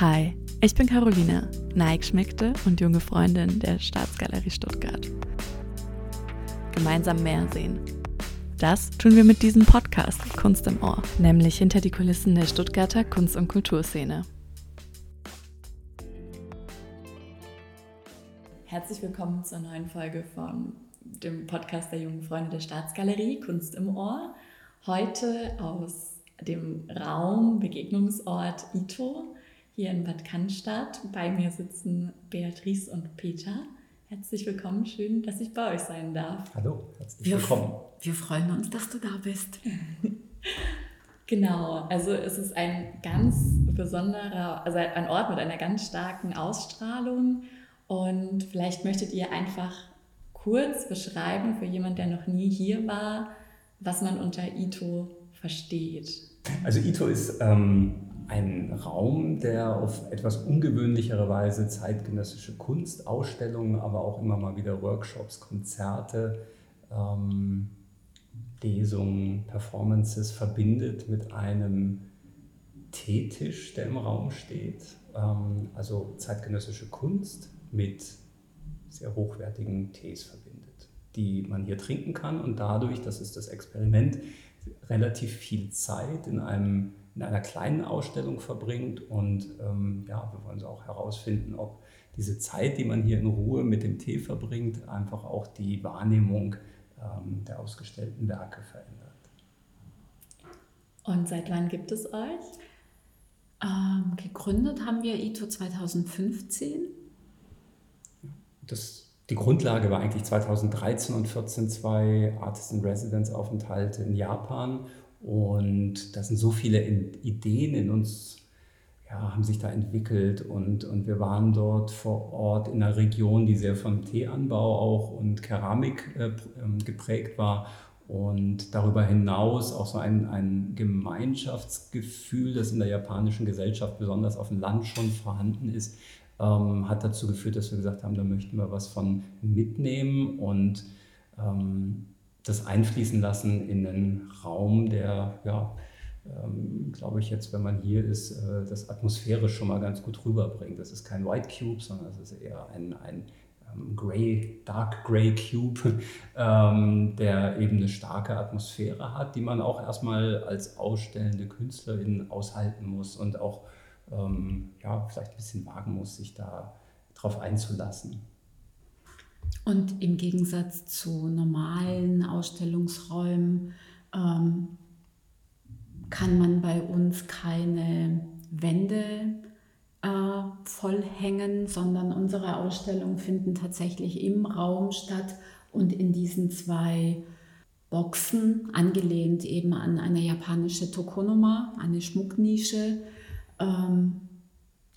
Hi, ich bin Carolina, Nike-Schmeckte und junge Freundin der Staatsgalerie Stuttgart. Gemeinsam mehr sehen. Das tun wir mit diesem Podcast Kunst im Ohr, nämlich hinter die Kulissen der Stuttgarter Kunst- und Kulturszene. Herzlich willkommen zur neuen Folge von dem Podcast der jungen Freunde der Staatsgalerie Kunst im Ohr. Heute aus dem Raum Begegnungsort Ito hier in Bad Cannstatt. Bei mir sitzen Beatrice und Peter. Herzlich willkommen, schön, dass ich bei euch sein darf. Hallo, herzlich wir willkommen. Wir freuen uns, dass du da bist. genau, also es ist ein ganz besonderer, also ein Ort mit einer ganz starken Ausstrahlung. Und vielleicht möchtet ihr einfach kurz beschreiben für jemanden, der noch nie hier war, was man unter Ito versteht. Also Ito ist ähm, ein Raum, der auf etwas ungewöhnlichere Weise zeitgenössische Kunst, Ausstellungen, aber auch immer mal wieder Workshops, Konzerte, ähm, Lesungen, Performances verbindet mit einem Teetisch, der im Raum steht. Ähm, also zeitgenössische Kunst mit sehr hochwertigen Tees verbindet, die man hier trinken kann und dadurch, das ist das Experiment, relativ viel Zeit in einem in einer kleinen Ausstellung verbringt. Und ähm, ja, wir wollen so auch herausfinden, ob diese Zeit, die man hier in Ruhe mit dem Tee verbringt, einfach auch die Wahrnehmung ähm, der ausgestellten Werke verändert. Und seit wann gibt es euch? Ähm, gegründet haben wir ITO 2015. Das, die Grundlage war eigentlich 2013 und 2014 zwei Artist in Residence Aufenthalte in Japan und da sind so viele Ideen in uns, ja, haben sich da entwickelt. Und, und wir waren dort vor Ort in einer Region, die sehr vom Teeanbau auch und Keramik äh, ähm, geprägt war. Und darüber hinaus auch so ein, ein Gemeinschaftsgefühl, das in der japanischen Gesellschaft besonders auf dem Land schon vorhanden ist, ähm, hat dazu geführt, dass wir gesagt haben, da möchten wir was von mitnehmen. Und ähm, das einfließen lassen in einen Raum, der, ja, ähm, glaube ich jetzt, wenn man hier ist, äh, das atmosphärisch schon mal ganz gut rüberbringt. Das ist kein White Cube, sondern es ist eher ein, ein ähm, Gray, Dark Gray Cube, ähm, der eben eine starke Atmosphäre hat, die man auch erstmal als ausstellende Künstlerin aushalten muss und auch ähm, ja, vielleicht ein bisschen wagen muss, sich da drauf einzulassen. Und im Gegensatz zu normalen Ausstellungsräumen ähm, kann man bei uns keine Wände äh, vollhängen, sondern unsere Ausstellungen finden tatsächlich im Raum statt und in diesen zwei Boxen, angelehnt eben an eine japanische Tokonoma, eine Schmucknische. Ähm,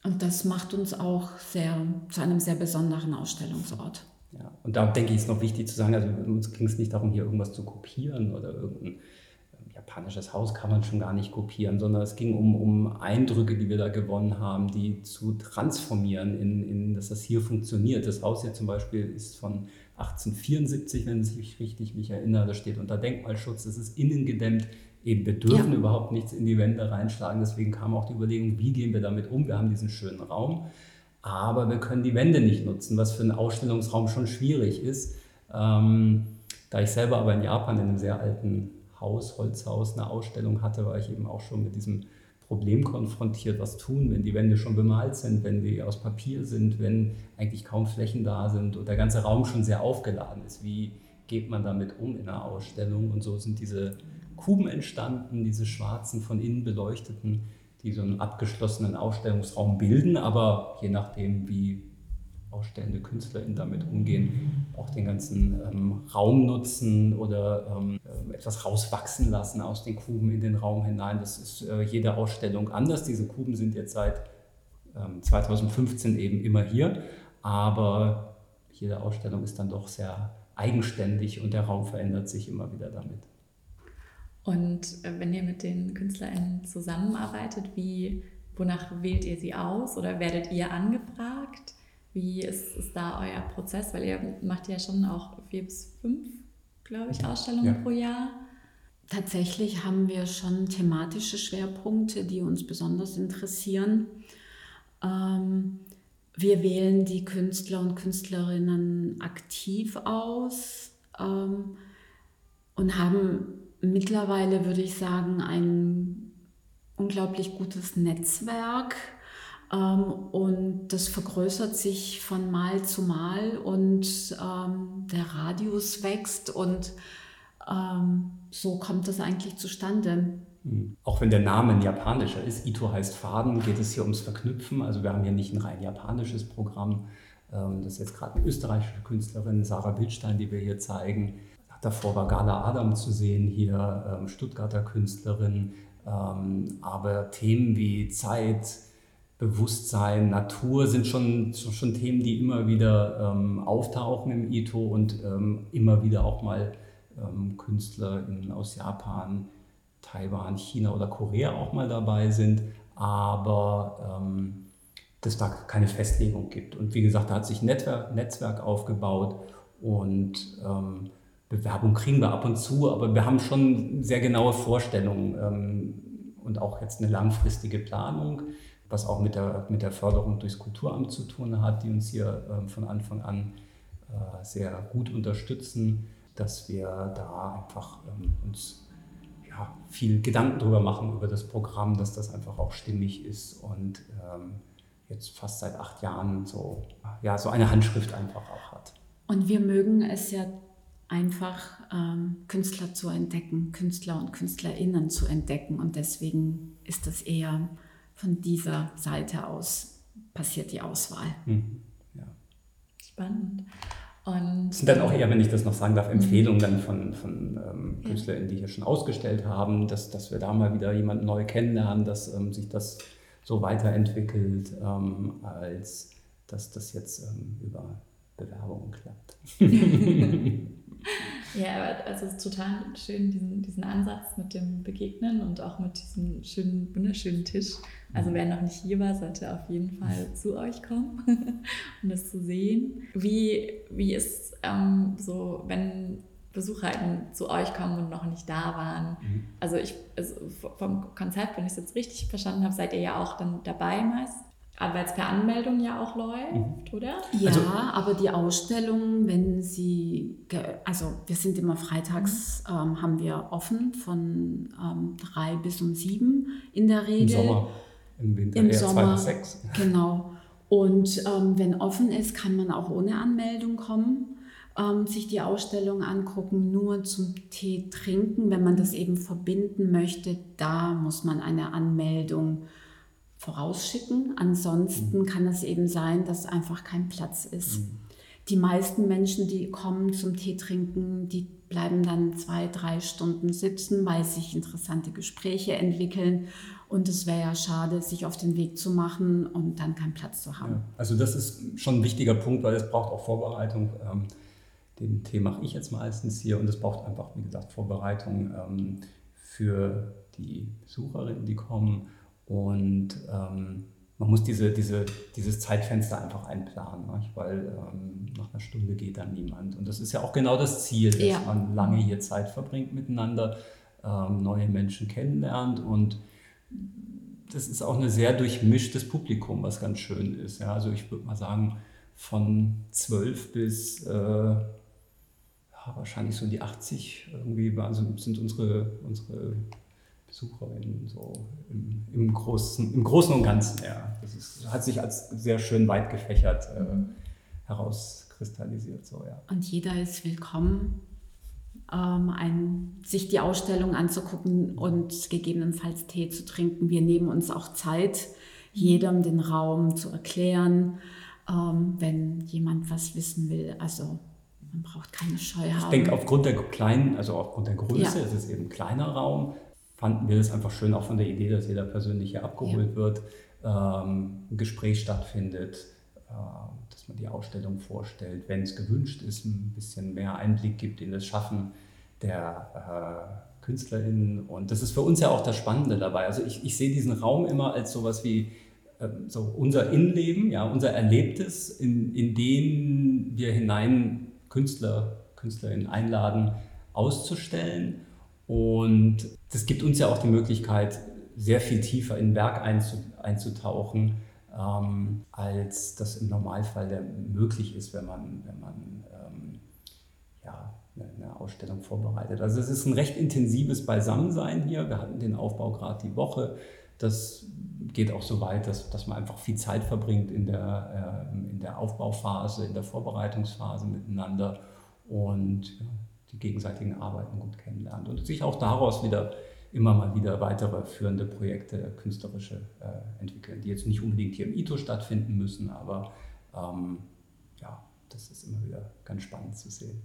und das macht uns auch sehr, zu einem sehr besonderen Ausstellungsort. Ja, und da denke ich, ist noch wichtig zu sagen, also uns ging es nicht darum, hier irgendwas zu kopieren oder irgendein ähm, japanisches Haus kann man schon gar nicht kopieren, sondern es ging um, um Eindrücke, die wir da gewonnen haben, die zu transformieren, in, in, dass das hier funktioniert. Das Haus hier zum Beispiel ist von 1874, wenn ich richtig mich erinnere, das steht unter Denkmalschutz, es ist innen gedämmt, eben wir dürfen ja. überhaupt nichts in die Wände reinschlagen, deswegen kam auch die Überlegung, wie gehen wir damit um, wir haben diesen schönen Raum aber wir können die Wände nicht nutzen, was für einen Ausstellungsraum schon schwierig ist. Ähm, da ich selber aber in Japan in einem sehr alten Haus, Holzhaus, eine Ausstellung hatte, war ich eben auch schon mit diesem Problem konfrontiert, was tun, wenn die Wände schon bemalt sind, wenn die aus Papier sind, wenn eigentlich kaum Flächen da sind und der ganze Raum schon sehr aufgeladen ist. Wie geht man damit um in einer Ausstellung? Und so sind diese Kuben entstanden, diese schwarzen, von innen beleuchteten die so einen abgeschlossenen Ausstellungsraum bilden, aber je nachdem, wie ausstellende KünstlerInnen damit umgehen, auch den ganzen ähm, Raum nutzen oder ähm, äh, etwas rauswachsen lassen aus den Kuben in den Raum hinein. Das ist äh, jede Ausstellung anders. Diese Kuben sind jetzt seit ähm, 2015 eben immer hier, aber jede Ausstellung ist dann doch sehr eigenständig und der Raum verändert sich immer wieder damit. Und äh, wenn ihr mit den KünstlerInnen zusammenarbeitet, wie, wonach wählt ihr sie aus oder werdet ihr angefragt? Wie ist, ist da euer Prozess? Weil ihr macht ja schon auch vier bis fünf, glaube ich, Ausstellungen ja. pro Jahr. Tatsächlich haben wir schon thematische Schwerpunkte, die uns besonders interessieren. Ähm, wir wählen die Künstler und Künstlerinnen aktiv aus ähm, und haben mittlerweile, würde ich sagen, ein unglaublich gutes Netzwerk. Ähm, und das vergrößert sich von Mal zu Mal und ähm, der Radius wächst und ähm, so kommt das eigentlich zustande. Hm. Auch wenn der Name ein japanischer ist, Ito heißt Faden, geht es hier ums Verknüpfen. Also wir haben hier nicht ein rein japanisches Programm. Ähm, das ist jetzt gerade eine österreichische Künstlerin, Sarah Bildstein, die wir hier zeigen. Davor war Gala Adam zu sehen, hier ähm, Stuttgarter Künstlerin. Ähm, aber Themen wie Zeit, Bewusstsein, Natur sind schon, schon Themen, die immer wieder auftauchen im Ito und immer wieder auch mal KünstlerInnen aus Japan Taiwan, China oder Korea auch mal dabei sind, aber ähm, dass da keine Festlegung gibt. Und wie gesagt, da hat sich ein Netzwerk, Netzwerk aufgebaut und ähm, Bewerbung kriegen wir ab und zu, aber wir haben schon sehr genaue Vorstellungen ähm, und auch jetzt eine langfristige Planung, was auch mit der, mit der Förderung durchs Kulturamt zu tun hat, die uns hier ähm, von Anfang an äh, sehr gut unterstützen, dass wir da einfach ähm, uns ja, viel Gedanken darüber machen, über das Programm, dass das einfach auch stimmig ist und ähm, jetzt fast seit acht Jahren so, ja, so eine Handschrift einfach auch hat. Und wir mögen es ja einfach, ähm, Künstler zu entdecken, Künstler und KünstlerInnen zu entdecken. Und deswegen ist das eher von dieser Seite aus passiert die Auswahl. Mhm. Ja. Spannend. Und das sind dann auch eher, wenn ich das noch sagen darf, Empfehlungen dann von, von ähm, KünstlerInnen, die hier schon ausgestellt haben, dass, dass wir da mal wieder jemanden neu kennenlernen, dass ähm, sich das so weiterentwickelt, ähm, als dass das jetzt ähm, über Bewerbungen klappt. Ja, also es ist total schön, diesen, diesen Ansatz mit dem Begegnen und auch mit diesem schönen, wunderschönen Tisch. Also mhm. wer noch nicht hier war, sollte auf jeden Fall zu euch kommen, um das zu sehen. Wie, wie ist ähm, so, wenn BesucherInnen zu euch kommen und noch nicht da waren? Mhm. Also ich, also vom Konzept, wenn ich es jetzt richtig verstanden habe, seid ihr ja auch dann dabei meist. Aber weil es per Anmeldung ja auch läuft, mhm. oder? Ja, also, aber die Ausstellung, wenn sie, also wir sind immer freitags, mhm. ähm, haben wir offen von ähm, drei bis um sieben in der Regel. Im Sommer, im Winter Im eher Sommer, zwei bis sechs. Genau. Und ähm, wenn offen ist, kann man auch ohne Anmeldung kommen, ähm, sich die Ausstellung angucken, nur zum Tee trinken. Wenn man das eben verbinden möchte, da muss man eine Anmeldung vorausschicken. Ansonsten mhm. kann es eben sein, dass einfach kein Platz ist. Mhm. Die meisten Menschen, die kommen zum Tee trinken, die bleiben dann zwei, drei Stunden sitzen, weil sich interessante Gespräche entwickeln. Und es wäre ja schade, sich auf den Weg zu machen und dann keinen Platz zu haben. Ja, also das ist schon ein wichtiger Punkt, weil es braucht auch Vorbereitung. Ähm, den Tee mache ich jetzt meistens hier und es braucht einfach, wie gesagt, Vorbereitung ähm, für die Besucherinnen, die kommen und ähm, man muss diese, diese, dieses Zeitfenster einfach einplanen, nicht? weil ähm, nach einer Stunde geht dann niemand. Und das ist ja auch genau das Ziel, dass ja. man lange hier Zeit verbringt miteinander, ähm, neue Menschen kennenlernt und das ist auch ein sehr durchmischtes Publikum, was ganz schön ist. Ja? Also ich würde mal sagen, von 12 bis äh, ja, wahrscheinlich so die 80 irgendwie also sind unsere, unsere BesucherInnen so im, im, Großen, im Großen und Ganzen. Ja. Das ist, hat sich als sehr schön weit gefächert äh, herauskristallisiert. So, ja. Und jeder ist willkommen, ähm, ein, sich die Ausstellung anzugucken und gegebenenfalls Tee zu trinken. Wir nehmen uns auch Zeit, jedem den Raum zu erklären, ähm, wenn jemand was wissen will. Also man braucht keine Scheu haben. Ich denke, aufgrund der kleinen, also aufgrund der Größe ja. ist es eben ein kleiner Raum fanden wir es einfach schön, auch von der Idee, dass jeder persönlich hier abgeholt ja. wird, ähm, ein Gespräch stattfindet, äh, dass man die Ausstellung vorstellt, wenn es gewünscht ist, ein bisschen mehr Einblick gibt in das Schaffen der äh, KünstlerInnen. Und das ist für uns ja auch das Spannende dabei. Also ich, ich sehe diesen Raum immer als sowas wie äh, so unser Innenleben, ja, unser Erlebtes, in, in den wir hinein Künstler, KünstlerInnen einladen, auszustellen und das gibt uns ja auch die Möglichkeit, sehr viel tiefer in Werk einzutauchen, ähm, als das im Normalfall möglich ist, wenn man, wenn man ähm, ja, eine Ausstellung vorbereitet. Also es ist ein recht intensives Beisammensein hier. Wir hatten den Aufbau gerade die Woche. Das geht auch so weit, dass, dass man einfach viel Zeit verbringt in der, äh, in der Aufbauphase, in der Vorbereitungsphase miteinander und ja, die gegenseitigen Arbeiten gut kennenlernt und sich auch daraus wieder immer mal wieder weitere führende Projekte, künstlerische äh, entwickeln, die jetzt nicht unbedingt hier im ITO stattfinden müssen, aber ähm, ja, das ist immer wieder ganz spannend zu sehen.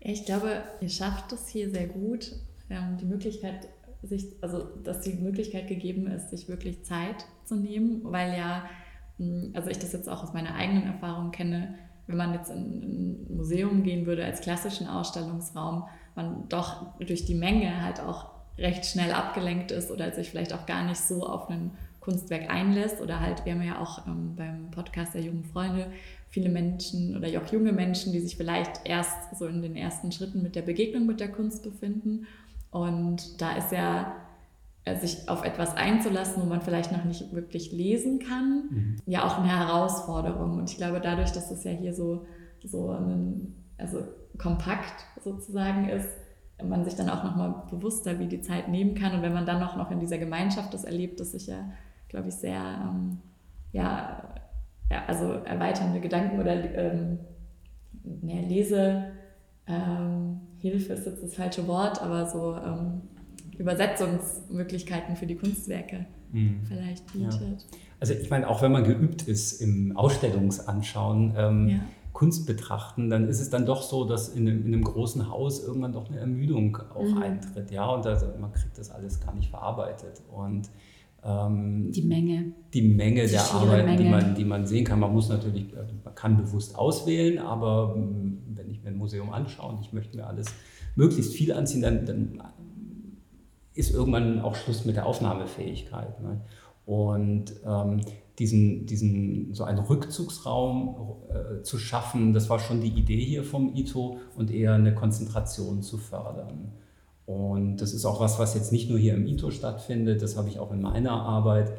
Ich glaube, ihr schafft es hier sehr gut, ähm, die Möglichkeit, sich, also dass die Möglichkeit gegeben ist, sich wirklich Zeit zu nehmen, weil ja, hm, also ich das jetzt auch aus meiner eigenen Erfahrung kenne, wenn man jetzt in ein Museum gehen würde als klassischen Ausstellungsraum, man doch durch die Menge halt auch recht schnell abgelenkt ist oder sich vielleicht auch gar nicht so auf ein Kunstwerk einlässt oder halt, wir haben ja auch ähm, beim Podcast der jungen Freunde viele Menschen oder auch junge Menschen, die sich vielleicht erst so in den ersten Schritten mit der Begegnung mit der Kunst befinden. Und da ist ja sich auf etwas einzulassen, wo man vielleicht noch nicht wirklich lesen kann, mhm. ja auch eine Herausforderung. Und ich glaube, dadurch, dass es ja hier so, so ein, also kompakt sozusagen ist, man sich dann auch nochmal bewusster wie die Zeit nehmen kann. Und wenn man dann auch noch in dieser Gemeinschaft das erlebt, das sich ja, glaube ich, sehr, ähm, ja, ja, also erweiternde Gedanken oder ähm, Lesehilfe ähm, ist jetzt das falsche Wort, aber so ähm, Übersetzungsmöglichkeiten für die Kunstwerke mhm. vielleicht bietet. Ja. Also ich meine, auch wenn man geübt ist im Ausstellungsanschauen, ähm, ja. Kunst betrachten, dann ist es dann doch so, dass in einem, in einem großen Haus irgendwann doch eine Ermüdung auch mhm. eintritt. Ja, und das, man kriegt das alles gar nicht verarbeitet. Und ähm, die Menge. Die Menge die der Arbeiten, Die, man, die man sehen kann. Man muss natürlich, also man kann bewusst auswählen, aber hm, wenn ich mir ein Museum anschaue und ich möchte mir alles möglichst viel anziehen, dann, dann ist irgendwann auch Schluss mit der Aufnahmefähigkeit. Ne? Und ähm, diesen, diesen, so einen Rückzugsraum äh, zu schaffen, das war schon die Idee hier vom ITO und eher eine Konzentration zu fördern. Und das ist auch was, was jetzt nicht nur hier im ITO stattfindet, das habe ich auch in meiner Arbeit.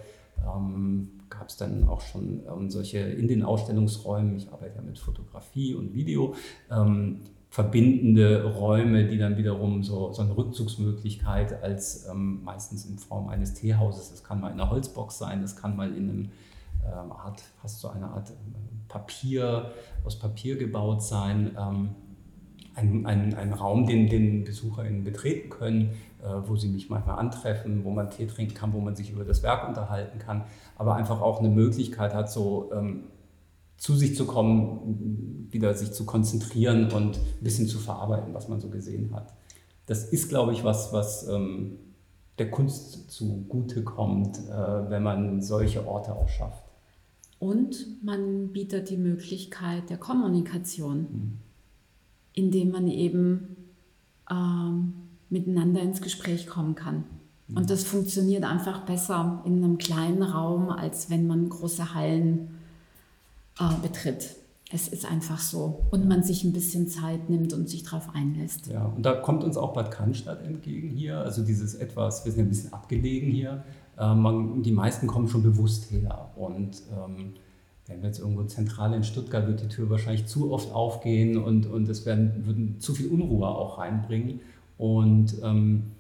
Ähm, Gab es dann auch schon ähm, solche in den Ausstellungsräumen, ich arbeite ja mit Fotografie und Video, ähm, verbindende Räume, die dann wiederum so, so eine Rückzugsmöglichkeit als ähm, meistens in Form eines Teehauses, das kann mal in einer Holzbox sein, das kann mal in einem ähm, Art, fast so eine Art ähm, Papier, aus Papier gebaut sein. Ähm, ein, ein, ein Raum, den, den BesucherInnen betreten können, äh, wo sie mich manchmal antreffen, wo man Tee trinken kann, wo man sich über das Werk unterhalten kann, aber einfach auch eine Möglichkeit hat, so ähm, zu sich zu kommen, wieder sich zu konzentrieren und ein bisschen zu verarbeiten, was man so gesehen hat. Das ist, glaube ich, was, was ähm, der Kunst zugute kommt, äh, wenn man solche Orte auch schafft. Und man bietet die Möglichkeit der Kommunikation, mhm. indem man eben ähm, miteinander ins Gespräch kommen kann. Mhm. Und das funktioniert einfach besser in einem kleinen Raum, als wenn man große Hallen äh, betritt. Es ist einfach so. Und man sich ein bisschen Zeit nimmt und sich darauf einlässt. Ja, und da kommt uns auch Bad Cannstatt entgegen hier. Also dieses etwas, wir sind ein bisschen abgelegen hier. Ähm, man, die meisten kommen schon bewusst her. Und ähm, wenn wir jetzt irgendwo zentral in Stuttgart, wird die Tür wahrscheinlich zu oft aufgehen und, und es werden, würden zu viel Unruhe auch reinbringen. Und ähm,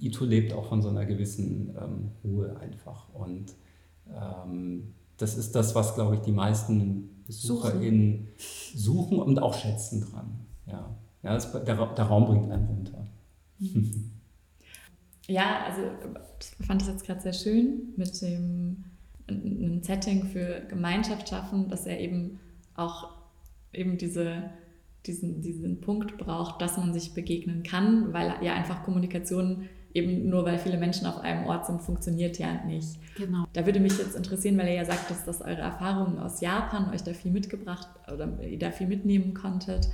Ito lebt auch von so einer gewissen ähm, Ruhe einfach. Und ähm, das ist das, was, glaube ich, die meisten BesucherInnen suchen und auch schätzen dran. Ja, ja das, der, der Raum bringt einen runter. Ja, also ich fand das jetzt gerade sehr schön mit dem ein Setting für Gemeinschaft schaffen, dass er eben auch eben diese, diesen, diesen Punkt braucht, dass man sich begegnen kann, weil ja einfach Kommunikation eben nur weil viele Menschen auf einem Ort sind, funktioniert ja nicht. Genau. Da würde mich jetzt interessieren, weil ihr ja sagt, dass das eure Erfahrungen aus Japan euch da viel mitgebracht oder ihr da viel mitnehmen konntet.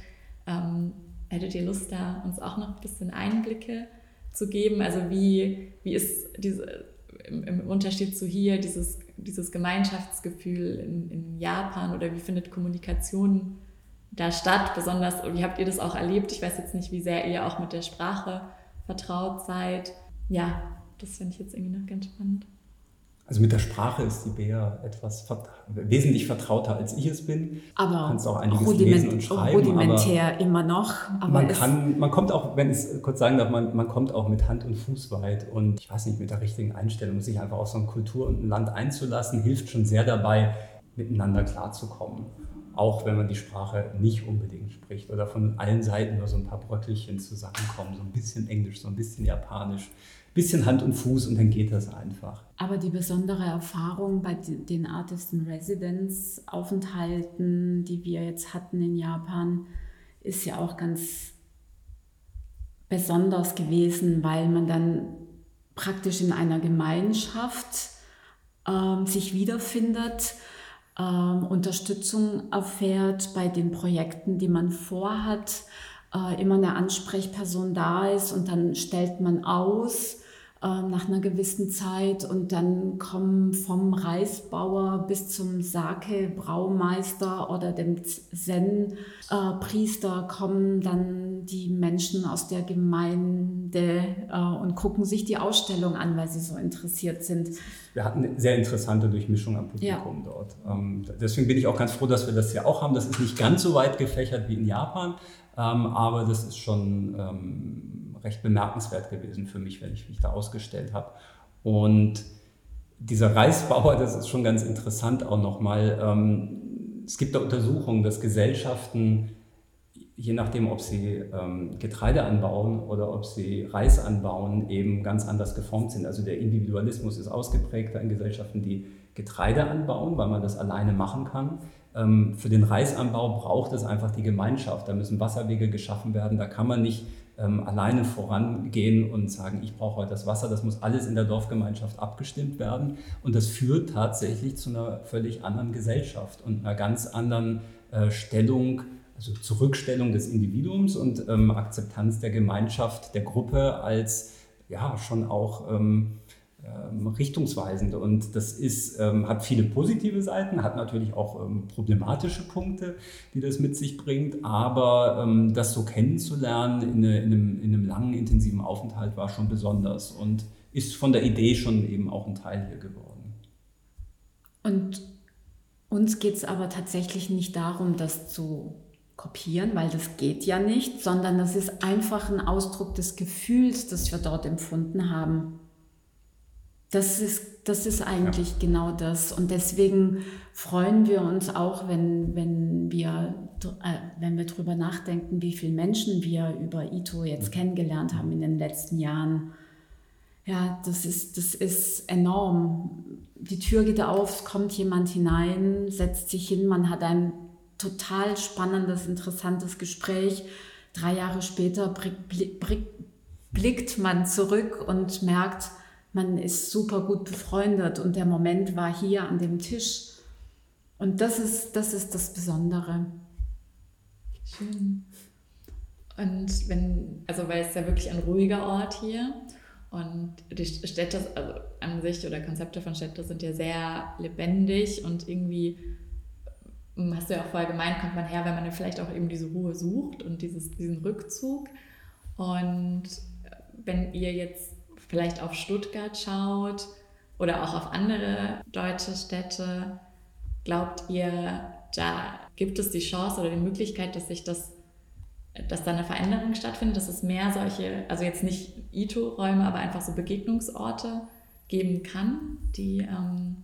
Ähm, hättet ihr Lust, da uns auch noch ein bisschen Einblicke zu geben? Also wie, wie ist diese, im, im Unterschied zu hier dieses, dieses Gemeinschaftsgefühl in, in Japan oder wie findet Kommunikation da statt? Besonders, wie habt ihr das auch erlebt? Ich weiß jetzt nicht, wie sehr ihr auch mit der Sprache vertraut seid. Ja, das finde ich jetzt irgendwie noch ganz spannend. Also mit der Sprache ist die Bea etwas vert wesentlich vertrauter als ich es bin. Aber kannst auch einiges rudiment lesen und schreiben. rudimentär immer noch. Aber man kann, man kommt auch, wenn ich es kurz sagen darf, man, man kommt auch mit Hand und Fuß weit und ich weiß nicht, mit der richtigen Einstellung, sich einfach auf so eine Kultur und ein Land einzulassen, hilft schon sehr dabei, miteinander klarzukommen. Auch wenn man die Sprache nicht unbedingt spricht oder von allen Seiten nur so ein paar Bröckelchen zusammenkommen, so ein bisschen Englisch, so ein bisschen Japanisch, bisschen Hand und Fuß und dann geht das einfach. Aber die besondere Erfahrung bei den Artist in Residence Aufenthalten, die wir jetzt hatten in Japan, ist ja auch ganz besonders gewesen, weil man dann praktisch in einer Gemeinschaft ähm, sich wiederfindet, ähm, Unterstützung erfährt bei den Projekten, die man vorhat, äh, immer eine Ansprechperson da ist und dann stellt man aus nach einer gewissen Zeit und dann kommen vom Reisbauer bis zum Sake-Braumeister oder dem Zen-Priester kommen dann die Menschen aus der Gemeinde äh, und gucken sich die Ausstellung an, weil sie so interessiert sind. Wir hatten eine sehr interessante Durchmischung am Publikum dort. Ähm, deswegen bin ich auch ganz froh, dass wir das hier auch haben. Das ist nicht ganz so weit gefächert wie in Japan, ähm, aber das ist schon ähm, recht bemerkenswert gewesen für mich, wenn ich mich da ausgestellt habe. Und dieser Reisbauer, das ist schon ganz interessant auch nochmal. Ähm, es gibt da Untersuchungen, dass Gesellschaften, je nachdem, ob sie ähm, Getreide anbauen oder ob sie Reis anbauen, eben ganz anders geformt sind. Also der Individualismus ist ausgeprägter in Gesellschaften, die Getreide anbauen, weil man das alleine machen kann. Ähm, für den Reisanbau braucht es einfach die Gemeinschaft. Da müssen Wasserwege geschaffen werden. Da kann man nicht ähm, alleine vorangehen und sagen, ich brauche heute das Wasser. Das muss alles in der Dorfgemeinschaft abgestimmt werden. Und das führt tatsächlich zu einer völlig anderen Gesellschaft und einer ganz anderen äh, Stellung, also Zurückstellung des Individuums und ähm, Akzeptanz der Gemeinschaft, der Gruppe als ja schon auch ähm, ähm, richtungsweisend. Und das ist, ähm, hat viele positive Seiten, hat natürlich auch ähm, problematische Punkte, die das mit sich bringt. Aber ähm, das so kennenzulernen in, eine, in, einem, in einem langen, intensiven Aufenthalt war schon besonders und ist von der Idee schon eben auch ein Teil hier geworden. Und uns geht es aber tatsächlich nicht darum, das zu kopieren, weil das geht ja nicht, sondern das ist einfach ein Ausdruck des Gefühls, das wir dort empfunden haben. Das ist, das ist eigentlich ja. genau das. Und deswegen freuen wir uns auch, wenn, wenn, wir, äh, wenn wir darüber nachdenken, wie viele Menschen wir über Ito jetzt kennengelernt haben in den letzten Jahren. Ja, das ist, das ist enorm. Die Tür geht auf, es kommt jemand hinein, setzt sich hin, man hat ein total spannendes, interessantes Gespräch. Drei Jahre später blick, blick, blickt man zurück und merkt, man ist super gut befreundet und der Moment war hier an dem Tisch. Und das ist das, ist das Besondere. Schön. Und wenn, also weil es ja wirklich ein ruhiger Ort hier und die Städte also an sich oder Konzepte von Städten sind ja sehr lebendig und irgendwie, hast du ja auch vorher gemeint, kommt man her, wenn man vielleicht auch eben diese Ruhe sucht und dieses, diesen Rückzug. Und wenn ihr jetzt vielleicht auf Stuttgart schaut oder auch auf andere deutsche Städte, glaubt ihr, da gibt es die Chance oder die Möglichkeit, dass sich das, dass da eine Veränderung stattfindet, dass es mehr solche, also jetzt nicht Ito-Räume, aber einfach so Begegnungsorte geben kann, die ähm,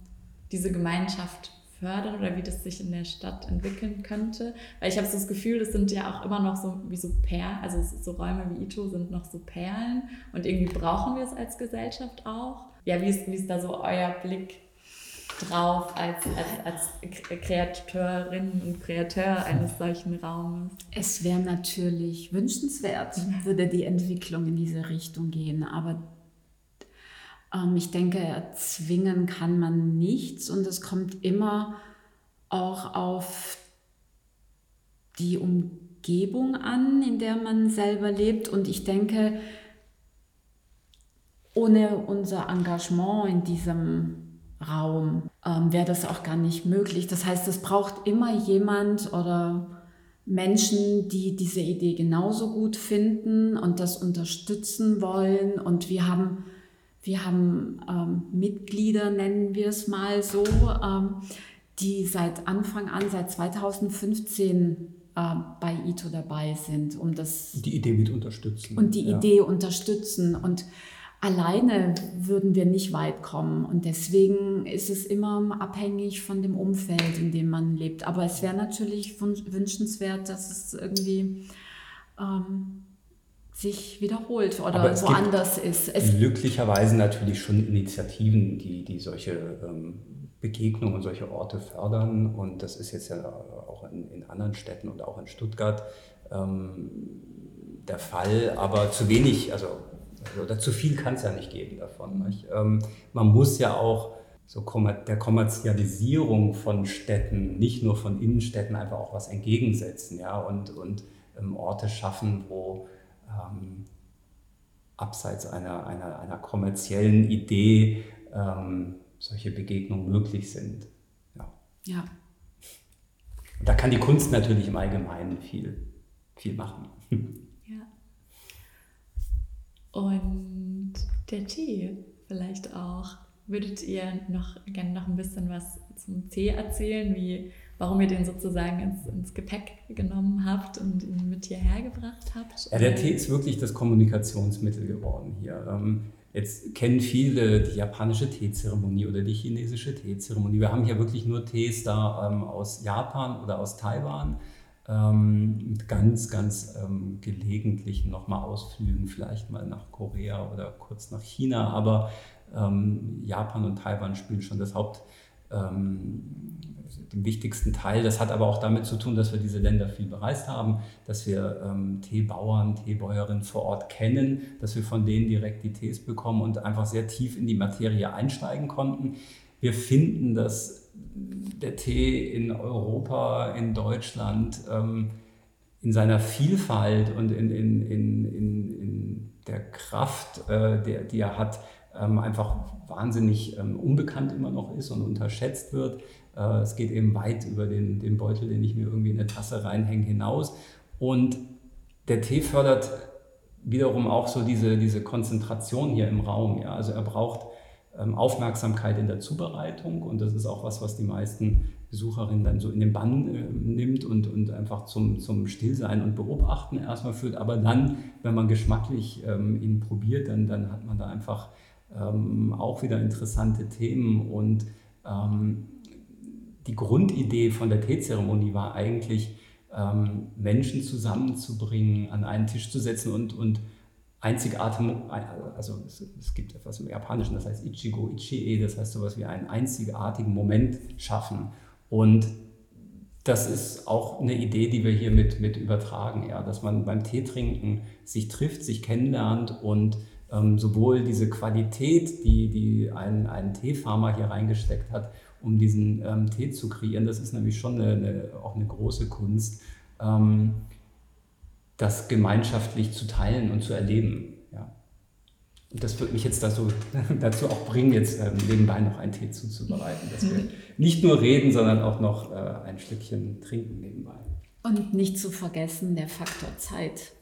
diese Gemeinschaft fördern oder wie das sich in der Stadt entwickeln könnte. Weil ich habe so das Gefühl, das sind ja auch immer noch so wie so Perlen, also so Räume wie Ito sind noch so Perlen und irgendwie brauchen wir es als Gesellschaft auch. Ja, wie ist, wie ist da so euer Blick drauf als, als, als Kreateurin und Kreateur eines solchen Raumes? Es wäre natürlich wünschenswert, würde die Entwicklung in diese Richtung gehen, aber ich denke, erzwingen kann man nichts und es kommt immer auch auf die Umgebung an, in der man selber lebt. Und ich denke, ohne unser Engagement in diesem Raum ähm, wäre das auch gar nicht möglich. Das heißt, es braucht immer jemand oder Menschen, die diese Idee genauso gut finden und das unterstützen wollen. Und wir haben Wir haben ähm, Mitglieder, nennen wir es mal so, ähm, die seit Anfang an, seit 2015 äh, bei ITO dabei sind, um das. Die Idee mit unterstützen. Und die ja. Idee unterstützen. Und alleine würden wir nicht weit kommen. Und deswegen ist es immer abhängig von dem Umfeld, in dem man lebt. Aber es wäre natürlich wünschenswert, dass es irgendwie. Ähm, sich wiederholt oder woanders ist. Es glücklicherweise natürlich schon Initiativen, die, die solche ähm, Begegnungen und solche Orte fördern. Und das ist jetzt ja auch in, in anderen Städten und auch in Stuttgart ähm, der Fall. Aber zu wenig, also oder zu viel kann es ja nicht geben davon. Nicht? Ähm, man muss ja auch so der Kommerzialisierung von Städten, nicht nur von Innenstädten, einfach auch was entgegensetzen ja? und, und ähm, Orte schaffen, wo ähm, abseits einer, einer, einer kommerziellen Idee ähm, solche Begegnungen möglich sind. Ja. ja. Da kann die Kunst natürlich im Allgemeinen viel, viel machen. Ja. Und der Tee vielleicht auch. Würdet ihr noch gerne noch ein bisschen was zum Tee erzählen, wie, warum ihr den sozusagen ins, ins Gepäck genommen habt und ihn mit hierher gebracht habt? Ja, der Tee ist wirklich das Kommunikationsmittel geworden hier. Ähm, Jetzt kennen viele die japanische Teezeremonie oder die chinesische Teezeremonie. Wir haben hier wirklich nur Tees da ähm, aus Japan oder aus Taiwan. Ähm, mit ganz, ganz ähm, gelegentlichen nochmal Ausflügen, vielleicht mal nach Korea oder kurz nach China. Aber ähm, Japan und Taiwan spielen schon das Haupt, ähm, den wichtigsten Teil. Das hat aber auch damit zu tun, dass wir diese Länder viel bereist haben, dass wir ähm, Teebauern, Teebäuerinnen vor Ort kennen, dass wir von denen direkt die Tees bekommen und einfach sehr tief in die Materie einsteigen konnten. Wir finden, dass der Tee in Europa, in Deutschland, ähm, in seiner Vielfalt und in, in, in, in, der Kraft, äh, der, die er hat, ähm, einfach wahnsinnig ähm, unbekannt immer noch ist und unterschätzt wird. Äh, es geht eben weit über den, den Beutel, den ich mir irgendwie in eine Tasse reinhänge, hinaus. Und der Tee fördert wiederum auch so diese, diese Konzentration hier im Raum. Ja? Also er braucht ähm, Aufmerksamkeit in der Zubereitung und das ist auch was, was die meisten Besucherinnen dann so in den Bann äh, nimmt und, und einfach zum, zum Stillsein und Beobachten erstmal führt. Aber dann, wenn man geschmacklich ähm, ihn probiert, dann, dann hat man da einfach ähm, auch wieder interessante Themen und ähm, die Grundidee von der Teezeremonie war eigentlich, ähm, Menschen zusammenzubringen, an einen Tisch zu setzen und, und einzigartig, also es, es, gibt etwas im Japanischen, das heißt Ichigo Ichie, das heißt sowas wie einen einzigartigen Moment schaffen. Und das ist auch eine Idee, die wir hier mit, mit übertragen, ja, dass man beim Teetrinken sich trifft, sich kennenlernt und ähm, sowohl diese Qualität, die, die ein, ein Teefarmer hier reingesteckt hat, um diesen ähm, Tee zu kreieren. Das ist nämlich schon eine, eine, auch eine große Kunst, ähm, das gemeinschaftlich zu teilen und zu erleben. Ja. Und das wird mich jetzt dazu, dazu auch bringen, jetzt ähm, nebenbei noch einen Tee zuzubereiten, dass wir nicht nur reden, sondern auch noch äh, ein Stückchen trinken nebenbei. Und nicht zu vergessen der Faktor Zeit.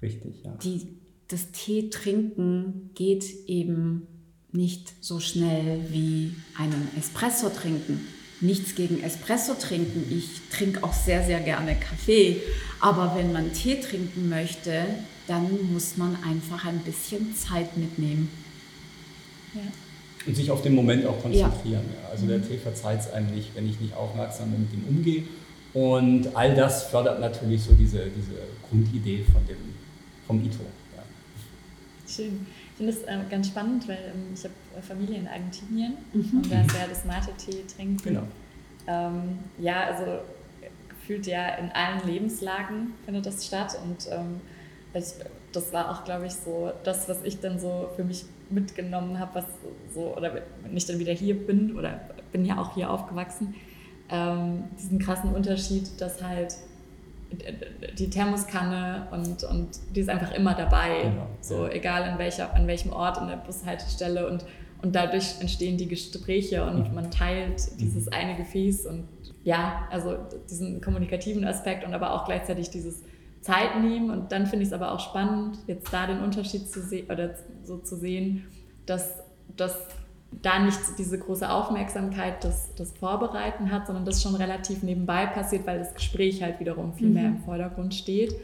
Richtig, ja. Die, das Tee trinken geht eben nicht so schnell wie einen Espresso trinken. Nichts gegen Espresso trinken. Ich trinke auch sehr, sehr gerne Kaffee. Aber wenn man Tee trinken möchte, dann muss man einfach ein bisschen Zeit mitnehmen. Ja. Und sich auf den Moment auch konzentrieren. Ja. Also der Tee verzeiht es einem nicht, wenn ich nicht aufmerksam mit ihm umgehe. Und all das fördert natürlich so diese, diese Grundidee von dem, vom Ito. Schön. Ich finde es äh, ganz spannend, weil ähm, ich habe Familie in Argentinien mhm. und da ist ja das Mate-Tee trinken. Genau. Ähm, ja, also gefühlt ja in allen Lebenslagen findet das statt und ähm, ich, das war auch, glaube ich, so das, was ich dann so für mich mitgenommen habe, was so, oder wenn ich dann wieder hier bin oder bin ja auch hier aufgewachsen, ähm, diesen krassen Unterschied, dass halt die Thermoskanne und, und die ist einfach immer dabei. Genau. So, egal in welcher, an welchem Ort in der Bushaltestelle und, und dadurch entstehen die Gespräche und mhm. man teilt dieses eine Gefäß und ja, also diesen kommunikativen Aspekt und aber auch gleichzeitig dieses Zeit nehmen und dann finde ich es aber auch spannend, jetzt da den Unterschied zu sehen oder so zu sehen, dass das da nicht diese große Aufmerksamkeit das, das Vorbereiten hat, sondern das schon relativ nebenbei passiert, weil das Gespräch halt wiederum viel mehr im Vordergrund steht.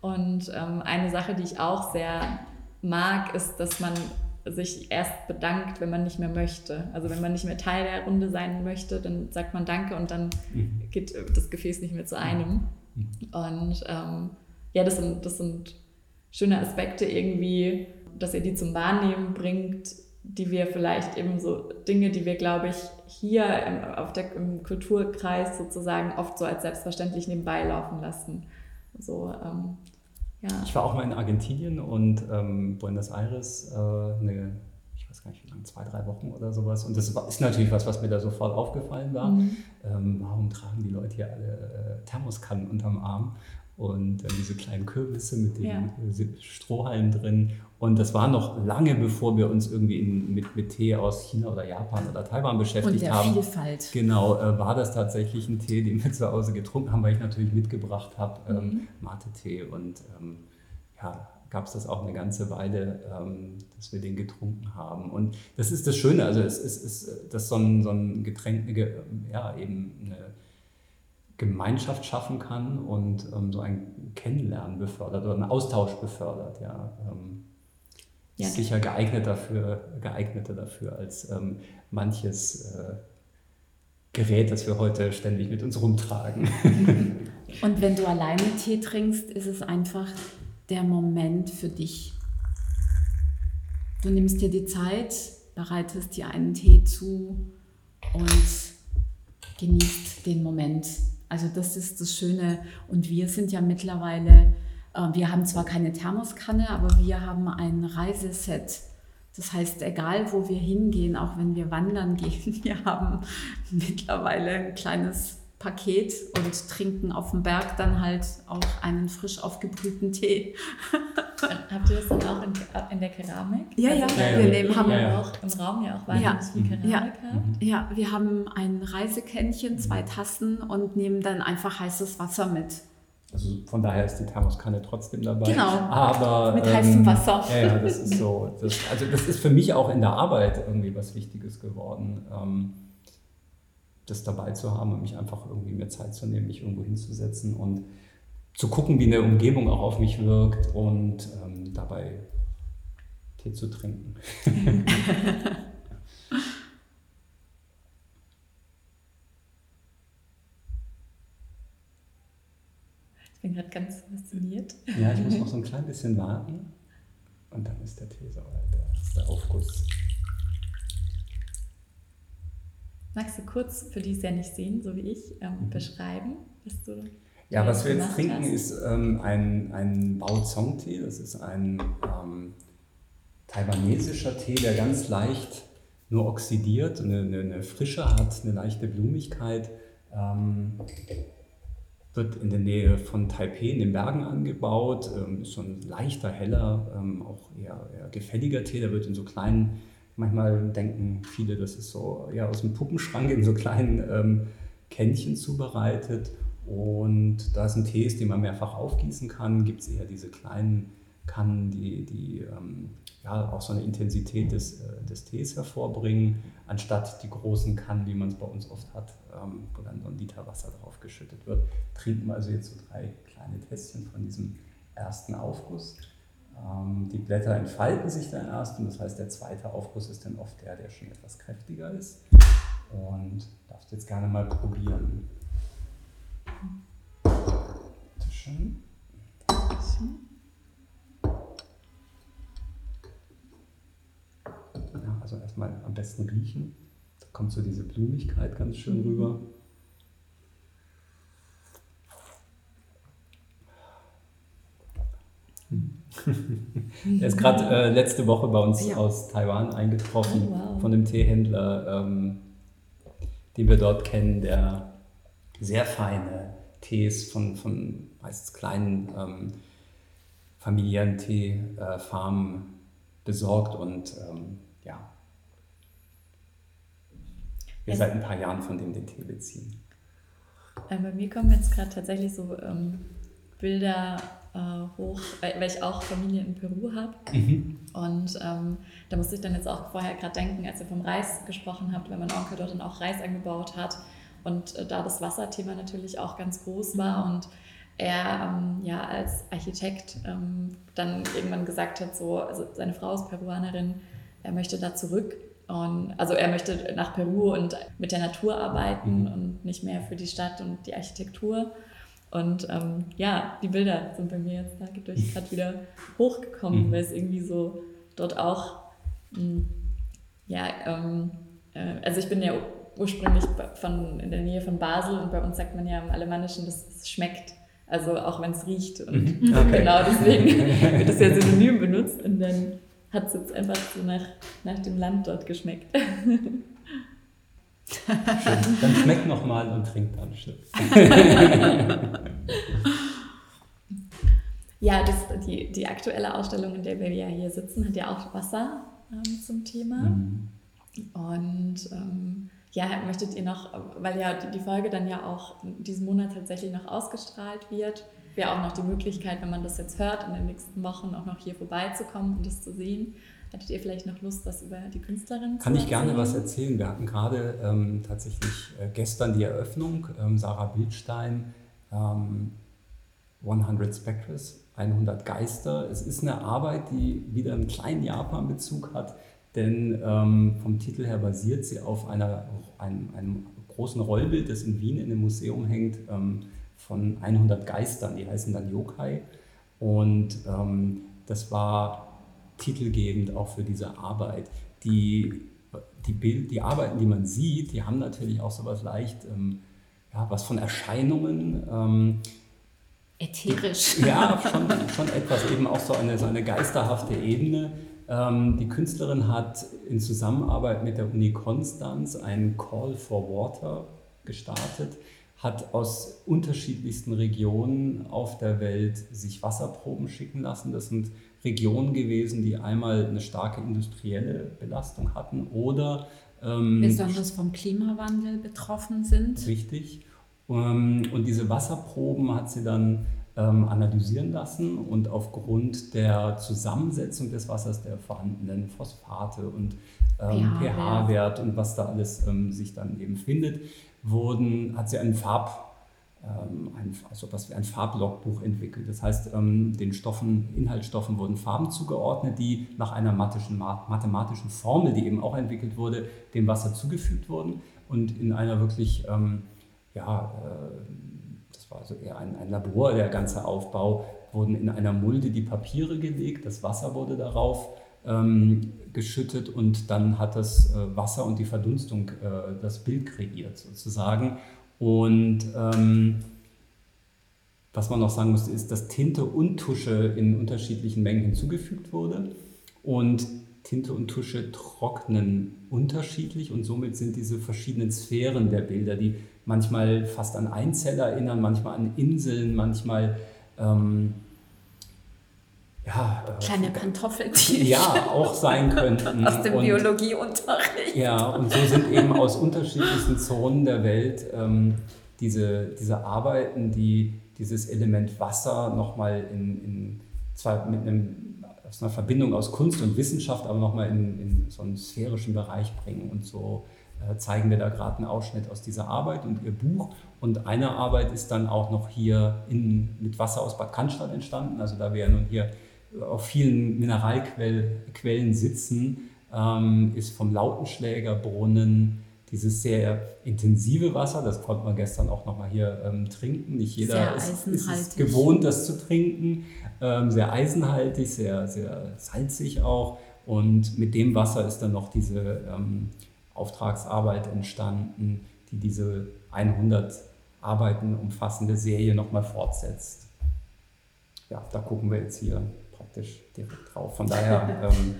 Und ähm, eine Sache, die ich auch sehr mag, ist, dass man sich erst bedankt, wenn man nicht mehr möchte. Also wenn man nicht mehr Teil der Runde sein möchte, dann sagt man Danke und dann mhm. geht das Gefäß nicht mehr zu einem. Mhm. Und ähm, ja, das sind, das sind schöne Aspekte irgendwie, dass ihr die zum Wahrnehmen bringt, die wir vielleicht eben so Dinge, die wir, glaube ich, hier im, auf der, im Kulturkreis sozusagen oft so als selbstverständlich nebenbei laufen lassen. So, ähm, ja. Ich war auch mal in Argentinien und ähm, Buenos Aires, äh, eine, nicht wie lange, zwei, drei Wochen oder sowas. Und das ist natürlich was, was mir da sofort aufgefallen war. Mhm. Ähm, warum tragen die Leute hier alle äh, Thermoskannen unterm Arm? und äh, diese kleinen Kürbisse mit den ja. Strohhalmen drin. Und das war noch lange, bevor wir uns irgendwie in, mit, mit Tee aus China oder Japan oder Taiwan beschäftigt und der haben. Vielfalt. Genau, äh, war das tatsächlich ein Tee, den wir zu Hause getrunken haben, weil ich natürlich mitgebracht habe, ähm, mhm. Mate-Tee. Und ähm, ja, gab es das auch eine ganze Weile, ähm, dass wir den getrunken haben. Und das ist das Schöne, also es ist, ist dass so ein, so ein Getränk, ja, eben eine Gemeinschaft schaffen kann und ähm, so ein Kennenlernen befördert oder einen Austausch befördert. Ja, ähm, ja. Ist sicher geeignet dafür, geeigneter dafür als ähm, manches äh, Gerät, das wir heute ständig mit uns rumtragen. und wenn du alleine Tee trinkst, ist es einfach der Moment für dich. Du nimmst dir die Zeit, bereitest dir einen Tee zu und genießt den Moment also das ist das Schöne. Und wir sind ja mittlerweile, äh, wir haben zwar keine Thermoskanne, aber wir haben ein Reiseset. Das heißt, egal wo wir hingehen, auch wenn wir wandern gehen, wir haben mittlerweile ein kleines Paket und trinken auf dem Berg dann halt auch einen frisch aufgebrühten Tee. Habt ihr das dann auch in, in der Keramik? Ja, also ja, ja, wir nehmen, haben ja, auch im Raum ja auch wahnsinnig ja, viel Keramik ja, habt. Ja, wir haben ein Reisekännchen, zwei Tassen und nehmen dann einfach heißes Wasser mit. Also von daher ist die Thermoskanne trotzdem dabei. Genau. Aber mit ähm, heißem Wasser. Ja, ja, das ist so. Das, also das ist für mich auch in der Arbeit irgendwie was Wichtiges geworden. Ähm, das dabei zu haben und mich einfach irgendwie mehr Zeit zu nehmen, mich irgendwo hinzusetzen und zu gucken, wie eine Umgebung auch auf mich wirkt und ähm, dabei Tee zu trinken. ich bin gerade ganz fasziniert. Ja, ich muss noch so ein klein bisschen warten und dann ist der Tee soweit. Der Aufguss. Magst du kurz, für die es ja nicht sehen, so wie ich, ähm, mhm. beschreiben, was du Ja, was wir jetzt trinken, hast? ist ähm, ein, ein Bao-Zong-Tee. Das ist ein ähm, taiwanesischer Tee, der ganz leicht nur oxidiert, eine, eine, eine Frische hat, eine leichte Blumigkeit. Ähm, wird in der Nähe von Taipei in den Bergen angebaut, ähm, ist so ein leichter, heller, ähm, auch eher, eher gefälliger Tee, der wird in so kleinen Manchmal denken viele, das ist so ja, aus dem Puppenschrank in so kleinen ähm, Kännchen zubereitet. Und da es ein Tee ist, den man mehrfach aufgießen kann, gibt es eher diese kleinen Kannen, die, die ähm, ja, auch so eine Intensität des, äh, des Tees hervorbringen, anstatt die großen Kannen, wie man es bei uns oft hat, ähm, wo dann so ein Liter Wasser drauf geschüttet wird. Trinken wir also jetzt so drei kleine Tässchen von diesem ersten Aufguss. Ähm, die Blätter entfalten sich dann erst und das heißt, der zweite Aufguss ist dann oft der, der schon etwas kräftiger ist. Und darfst jetzt gerne mal probieren. Bitte schön. Ja, also erstmal am besten riechen. Da kommt so diese Blumigkeit ganz schön rüber. Er ist gerade äh, letzte Woche bei uns ja. aus Taiwan eingetroffen, oh, wow. von einem Teehändler, ähm, den wir dort kennen, der sehr feine Tees von, von meistens kleinen ähm, familiären Teefarmen äh, besorgt und ähm, ja, wir seit ein paar Jahren von dem den Tee beziehen. Äh, bei mir kommen jetzt gerade tatsächlich so ähm, Bilder äh, hoch, weil ich auch Familie in Peru habe. Mhm. Und ähm, da musste ich dann jetzt auch vorher gerade denken, als ihr vom Reis gesprochen habt, weil mein Onkel dort dann auch Reis angebaut hat und äh, da das Wasserthema natürlich auch ganz groß war mhm. und er ähm, ja als Architekt ähm, dann irgendwann gesagt hat, so, also seine Frau ist Peruanerin, er möchte da zurück und also er möchte nach Peru und mit der Natur arbeiten mhm. und nicht mehr für die Stadt und die Architektur. Und ähm, ja, die Bilder sind bei mir jetzt dadurch gerade wieder hochgekommen, mhm. weil es irgendwie so dort auch, mh, hm, ja, ähm, äh, also ich bin ja ursprünglich von, in der Nähe von Basel und bei uns sagt man ja im Alemannischen, dass es schmeckt. Also auch wenn es riecht. Und mhm. okay. genau deswegen wird es ja synonym benutzt und dann hat es jetzt einfach so nach, nach dem Land dort geschmeckt. Dann schmeckt nochmal und trinkt dann schön. ja, das, die, die aktuelle Ausstellung, in der wir ja hier sitzen, hat ja auch Wasser ähm, zum Thema. Mhm. Und ähm, ja, möchtet ihr noch, weil ja die Folge dann ja auch diesen Monat tatsächlich noch ausgestrahlt wird, wäre auch noch die Möglichkeit, wenn man das jetzt hört, in den nächsten Wochen auch noch hier vorbeizukommen und das zu sehen. Hättet ihr vielleicht noch Lust, was über die Künstlerin zu Kann ich gerne was erzählen. Wir hatten gerade ähm, tatsächlich äh, gestern die Eröffnung, ähm, Sarah Bildstein, ähm, 100 Spectres, 100 Geister. Es ist eine Arbeit, die wieder einen kleinen Japan-Bezug hat, denn ähm, vom Titel her basiert sie auf einer, einem, einem, großen Rollbild, das in Wien in einem Museum hängt, ähm, von 100 Geistern, die heißen dann Yokai. Und ähm, das war titelgebend auch für diese Arbeit. Die, die, Bild, die Arbeiten, die man sieht, die haben natürlich auch so was leicht, ähm, ja, was von Erscheinungen. Ähm, Ätherisch. Ja, schon, schon etwas, eben auch so eine, so eine geisterhafte Ebene. Ähm, die Künstlerin hat in Zusammenarbeit mit der Uni Konstanz einen Call for Water gestartet, hat aus unterschiedlichsten Regionen auf der Welt sich Wasserproben schicken lassen. Das sind Regionen gewesen, die einmal eine starke industrielle Belastung hatten oder ähm, besonders vom Klimawandel betroffen sind. Richtig. Ähm, und diese Wasserproben hat sie dann ähm, analysieren lassen und aufgrund der Zusammensetzung des Wassers, der vorhandenen Phosphate und ähm, pH-Wert und was da alles ähm, sich dann eben findet, wurden, hat sie einen Farb ein, also was wie ein Farblogbuch entwickelt. Das heißt, ähm, den Stoffen, Inhaltsstoffen wurden Farben zugeordnet, die nach einer mathematischen Formel, die eben auch entwickelt wurde, dem Wasser zugefügt wurden und in einer wirklich, ähm, ja, äh, das war also eher ein, ein Labor, der ganze Aufbau, wurden in einer Mulde die Papiere gelegt, das Wasser wurde darauf ähm, geschüttet und dann hat das äh, Wasser und die Verdunstung äh, das Bild kreiert sozusagen. Und ähm, was man noch sagen muss, ist, dass Tinte und Tusche in unterschiedlichen Mengen hinzugefügt wurde. Und Tinte und Tusche trocknen unterschiedlich und somit sind diese verschiedenen Sphären der Bilder, die manchmal fast an Einzeller erinnern, manchmal an Inseln, manchmal ähm, ja, äh, kleine Pantoffeltierchen. Ja, auch sein könnten. Aus dem und, Biologieunterricht. Ja, und so sind eben aus unterschiedlichsten Zonen der Welt ähm, diese, diese Arbeiten, die dieses Element Wasser nochmal in, in, zwar mit einem, aus einer Verbindung aus Kunst und Wissenschaft, aber nochmal in, in so einen sphärischen Bereich bringen. Und so äh, zeigen wir da gerade einen Ausschnitt aus dieser Arbeit und ihr Buch. Und eine Arbeit ist dann auch noch hier in, mit Wasser aus Bad Cannstatt entstanden. Also da wir ja nun hier auf vielen Mineralquellen sitzen, ähm, ist vom Lautenschlägerbrunnen dieses sehr intensive Wasser, das konnte man gestern auch nochmal hier ähm, trinken. Nicht jeder ist, ist, gewohnt, das zu trinken. Ähm, sehr eisenhaltig, sehr, sehr salzig auch. Und mit dem Wasser ist dann noch diese ähm, Auftragsarbeit entstanden, die diese 100 Arbeiten umfassende Serie nochmal fortsetzt. Ja, da gucken wir jetzt hier praktisch direkt drauf. Von daher ähm,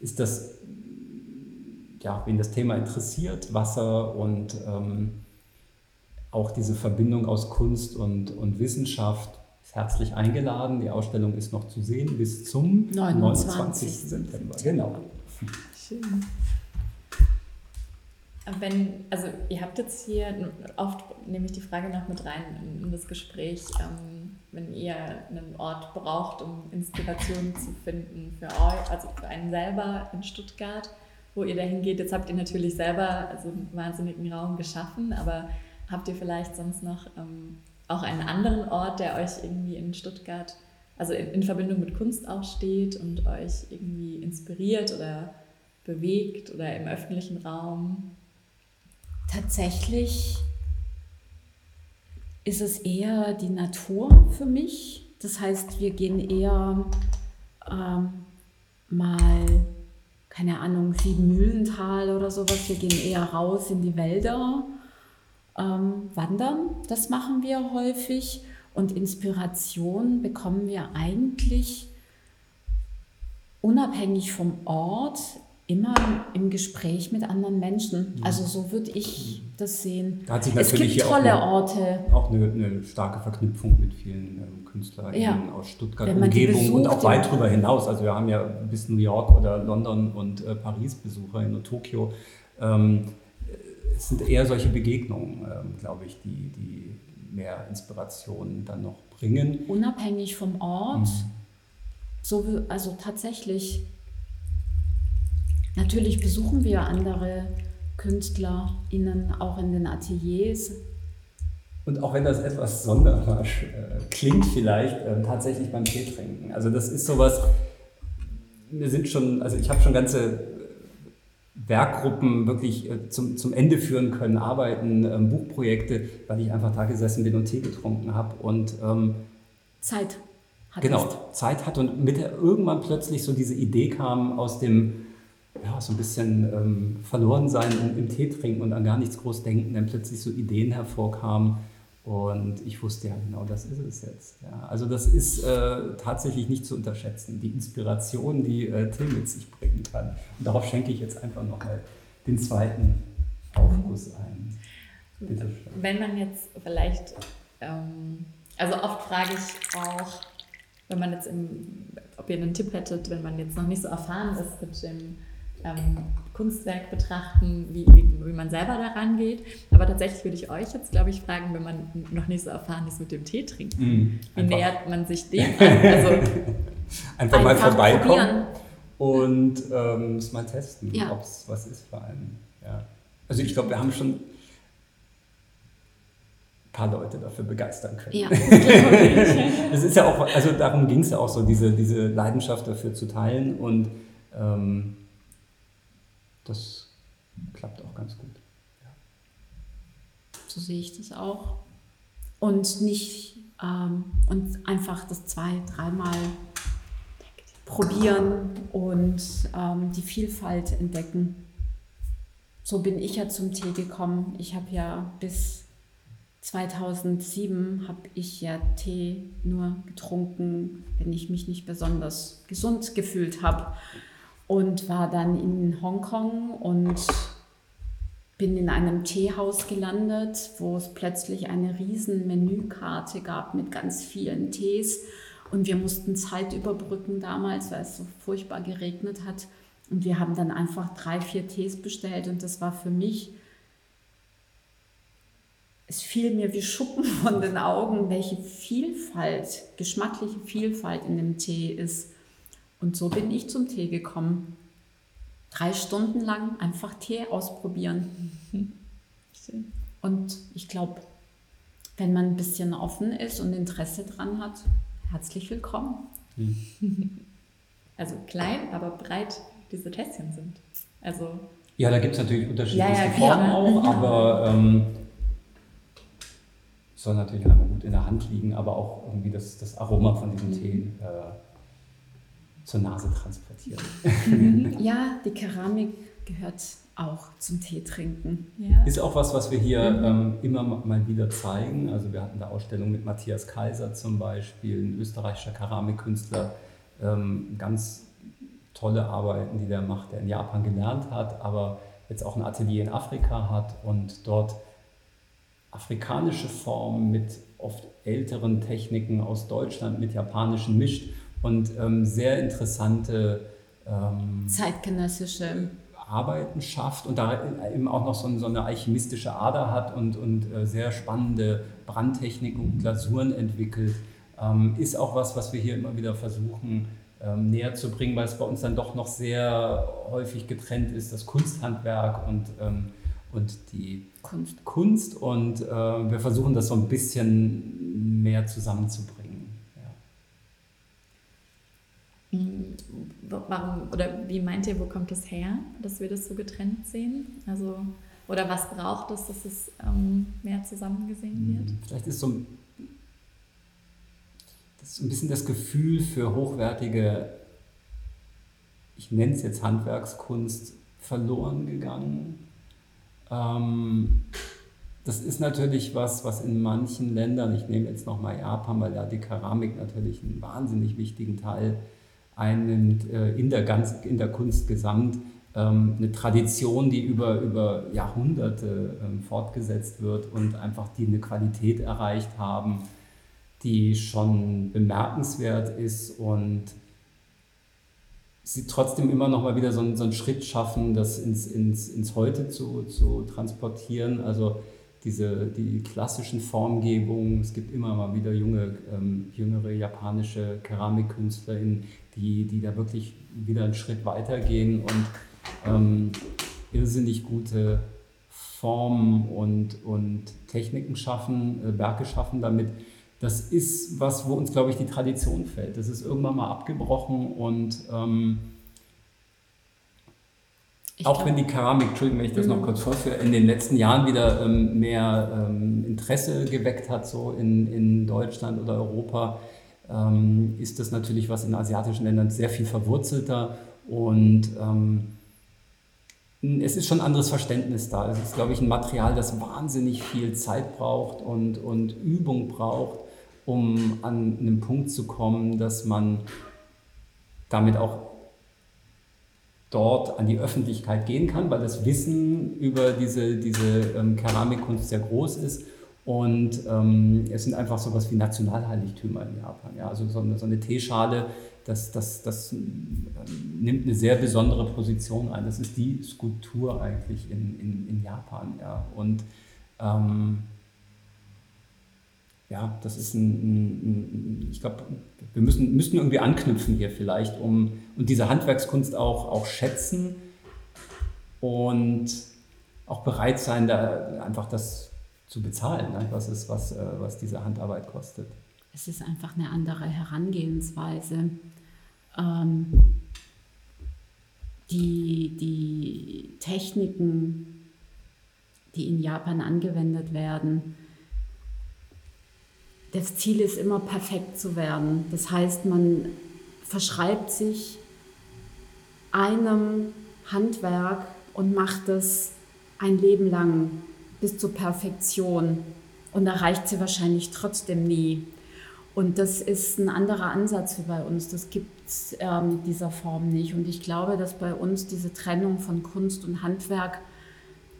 ist das, ja, wen das Thema interessiert, Wasser und ähm, auch diese Verbindung aus Kunst und, und Wissenschaft, ist herzlich eingeladen. Die Ausstellung ist noch zu sehen bis zum 29. 29. September. Genau. Schön. Wenn, also ihr habt jetzt hier, oft nehme ich die Frage noch mit rein in das Gespräch, ähm, wenn ihr einen Ort braucht, um Inspiration zu finden für euch, also für einen selber in Stuttgart, wo ihr dahin geht. Jetzt habt ihr natürlich selber also einen wahnsinnigen Raum geschaffen, aber habt ihr vielleicht sonst noch ähm, auch einen anderen Ort, der euch irgendwie in Stuttgart, also in, in Verbindung mit Kunst auch steht und euch irgendwie inspiriert oder bewegt oder im öffentlichen Raum? Tatsächlich ist es eher die Natur für mich. Das heißt, wir gehen eher ähm, mal, keine Ahnung, Siebenmühlental oder sowas. Wir gehen eher raus in die Wälder, ähm, wandern. Das machen wir häufig. Und Inspiration bekommen wir eigentlich unabhängig vom Ort immer im Gespräch mit anderen Menschen. Mhm. Also so würde ich das sehen. Da hat sich natürlich es gibt tolle auch eine, Orte. Auch eine, eine, starke Verknüpfung mit vielen ähm, Künstlern ja. aus Stuttgart, Umgebung und auch weit darüber hinaus. Also wir haben ja bis New York oder London und äh, Paris Besucher in Tokio. Ähm, es sind eher solche Begegnungen, ähm, glaube ich, die, die mehr Inspiration dann noch bringen. Unabhängig vom Ort. Mhm. So, also tatsächlich Natürlich besuchen wir andere KünstlerInnen auch in den Ateliers. Und auch wenn das etwas sonderbarsch äh, klingt vielleicht, äh, tatsächlich beim Tee trinken. Also das ist sowas, wir sind schon, also ich habe schon ganze Werkgruppen wirklich äh, zum, zum Ende führen können, Arbeiten, ähm, Buchprojekte, weil ich einfach da gesessen bin und Tee getrunken habe und ähm, Zeit hattest. Genau, Zeit hatte und mit der irgendwann plötzlich so diese Idee kam aus dem ja, so ein bisschen ähm, verloren sein im, im Tee trinken und an gar nichts groß denken, dann plötzlich so Ideen hervorkamen. Und ich wusste ja genau, das ist es jetzt. Ja, also das ist äh, tatsächlich nicht zu unterschätzen, die Inspiration, die äh, Tee mit sich bringen kann. Und darauf schenke ich jetzt einfach nochmal den zweiten Aufguss ein. Bitte schön. Wenn man jetzt vielleicht, ähm, also oft frage ich auch, wenn man jetzt im, ob ihr einen Tipp hättet, wenn man jetzt noch nicht so erfahren ist mit dem ähm, Kunstwerk betrachten, wie, wie, wie, man selber daran geht. Aber tatsächlich würde ich euch jetzt, glaube ich, fragen, wenn man noch nicht so erfahren ist mit dem Tee trinken, mm, wie nähert man sich dem an? Also einfach, mal vorbeikommen und ähm, es mal testen, ja. ob es was ist für einen. Ja. Also ich glaube, wir haben schon ein paar Leute dafür begeistern können. Ja, das ist ja auch, also darum ging es ja auch so, diese, diese Leidenschaft dafür zu teilen und ähm, das klappt auch ganz gut. Ja. So sehe ich das auch. Und nicht ähm, und einfach das zwei, dreimal probieren und ähm, die Vielfalt entdecken. So bin ich ja zum Tee gekommen. Ich habe ja bis 2007 habe ich ja Tee nur getrunken, wenn ich mich nicht besonders gesund gefühlt habe und war dann in Hongkong und bin in einem Teehaus gelandet, wo es plötzlich eine riesen Menükarte gab mit ganz vielen Tees und wir mussten Zeit überbrücken damals, weil es so furchtbar geregnet hat und wir haben dann einfach drei, vier Tees bestellt und das war für mich es fiel mir wie Schuppen von den Augen, welche Vielfalt, geschmackliche Vielfalt in dem Tee ist. Und so bin ich zum Tee gekommen. Drei Stunden lang einfach Tee ausprobieren. Und ich glaube, wenn man ein bisschen offen ist und Interesse dran hat, herzlich willkommen. Also klein, aber breit diese Tässchen sind. Also ja, da gibt es natürlich unterschiedliche ja, ja, Formen auch, aber ähm, soll natürlich einmal gut in der Hand liegen, aber auch irgendwie das, das Aroma von diesem Tee äh, zur Nase transportieren. ja, die Keramik gehört auch zum Tee trinken. Ja. Ist auch was, was wir hier mhm. ähm, immer mal wieder zeigen. Also wir hatten eine Ausstellung mit Matthias Kaiser zum Beispiel, ein österreichischer Keramikkünstler, ähm, ganz tolle Arbeiten, die der macht, der in Japan gelernt hat, aber jetzt auch ein Atelier in Afrika hat und dort afrikanische Formen mit oft älteren Techniken aus Deutschland mit japanischen mischt und ähm, sehr interessante ähm, zeitgenössische Arbeiten schafft und da eben auch noch so, so eine alchemistische Ader hat und, und äh, sehr spannende Brandtechniken und Glasuren entwickelt. ähm, ist auch was, was wir hier immer wieder versuchen ähm, näher zu bringen, weil es bei uns dann doch noch sehr häufig getrennt ist, das Kunsthandwerk und, ähm, und die Kunst. Kunst. Und äh, wir versuchen das so ein bisschen mehr zusammenzubringen. Ja. Hm, warum oder wie meint ihr, wo kommt das her, dass wir das so getrennt sehen? Also oder was braucht es, dass es ähm, mehr zusammengesehen wird? Vielleicht ist so ein ist ein bisschen das Gefühl für hochwertige, ich nenne es jetzt Handwerkskunst, verloren gegangen. Ähm, das ist natürlich was, was in manchen Ländern, ich nehme jetzt nochmal Japan, weil da die Keramik natürlich einen wahnsinnig wichtigen Teil einnimmt äh, in, der ganz, in der Kunst gesamt, ähm, eine Tradition, die über, über Jahrhunderte ähm, fortgesetzt wird und einfach die eine Qualität erreicht haben, die schon bemerkenswert ist und sie trotzdem immer noch mal wieder so einen, so einen Schritt schaffen, das ins, ins, ins Heute zu, zu transportieren. Also diese, die klassischen Formgebungen, es gibt immer mal wieder junge, ähm, jüngere japanische KeramikkünstlerInnen, die, die da wirklich wieder einen Schritt weitergehen und ähm, irrsinnig gute Formen und, und Techniken schaffen, äh, Werke schaffen, damit das ist was, wo uns, glaube ich, die Tradition fällt. Das ist irgendwann mal abgebrochen und ähm, auch glaub, wenn die Keramik, Entschuldigung, wenn ich das noch mhm. kurz vorführe, in den letzten Jahren wieder ähm, mehr ähm, Interesse geweckt hat, so in, in Deutschland oder Europa, ähm, ist das natürlich was in asiatischen Ländern sehr viel verwurzelter und ähm, es ist schon ein anderes Verständnis da. Es ist, glaube ich, ein Material, das wahnsinnig viel Zeit braucht und, und Übung braucht um an einen Punkt zu kommen, dass man damit auch dort an die Öffentlichkeit gehen kann, weil das Wissen über diese, diese ähm, Keramikkunst sehr groß ist. Und ähm, es sind einfach sowas wie Nationalheiligtümer in Japan. Ja? Also so eine, so eine Teeschale, das, das, das ähm, nimmt eine sehr besondere Position ein. Das ist die Skulptur eigentlich in, in, in Japan. Ja? Und ähm, ja, das ist ein, ein, ein ich glaube, wir müssen, müssen irgendwie anknüpfen hier vielleicht, um und diese Handwerkskunst auch, auch schätzen und auch bereit sein, da einfach das zu bezahlen, ne? was, ist, was, äh, was diese Handarbeit kostet. Es ist einfach eine andere Herangehensweise. Ähm, die, die Techniken, die in Japan angewendet werden, das Ziel ist immer perfekt zu werden. Das heißt, man verschreibt sich einem Handwerk und macht es ein Leben lang bis zur Perfektion und erreicht sie wahrscheinlich trotzdem nie. Und das ist ein anderer Ansatz wie bei uns. Das gibt es ähm, in dieser Form nicht. Und ich glaube, dass bei uns diese Trennung von Kunst und Handwerk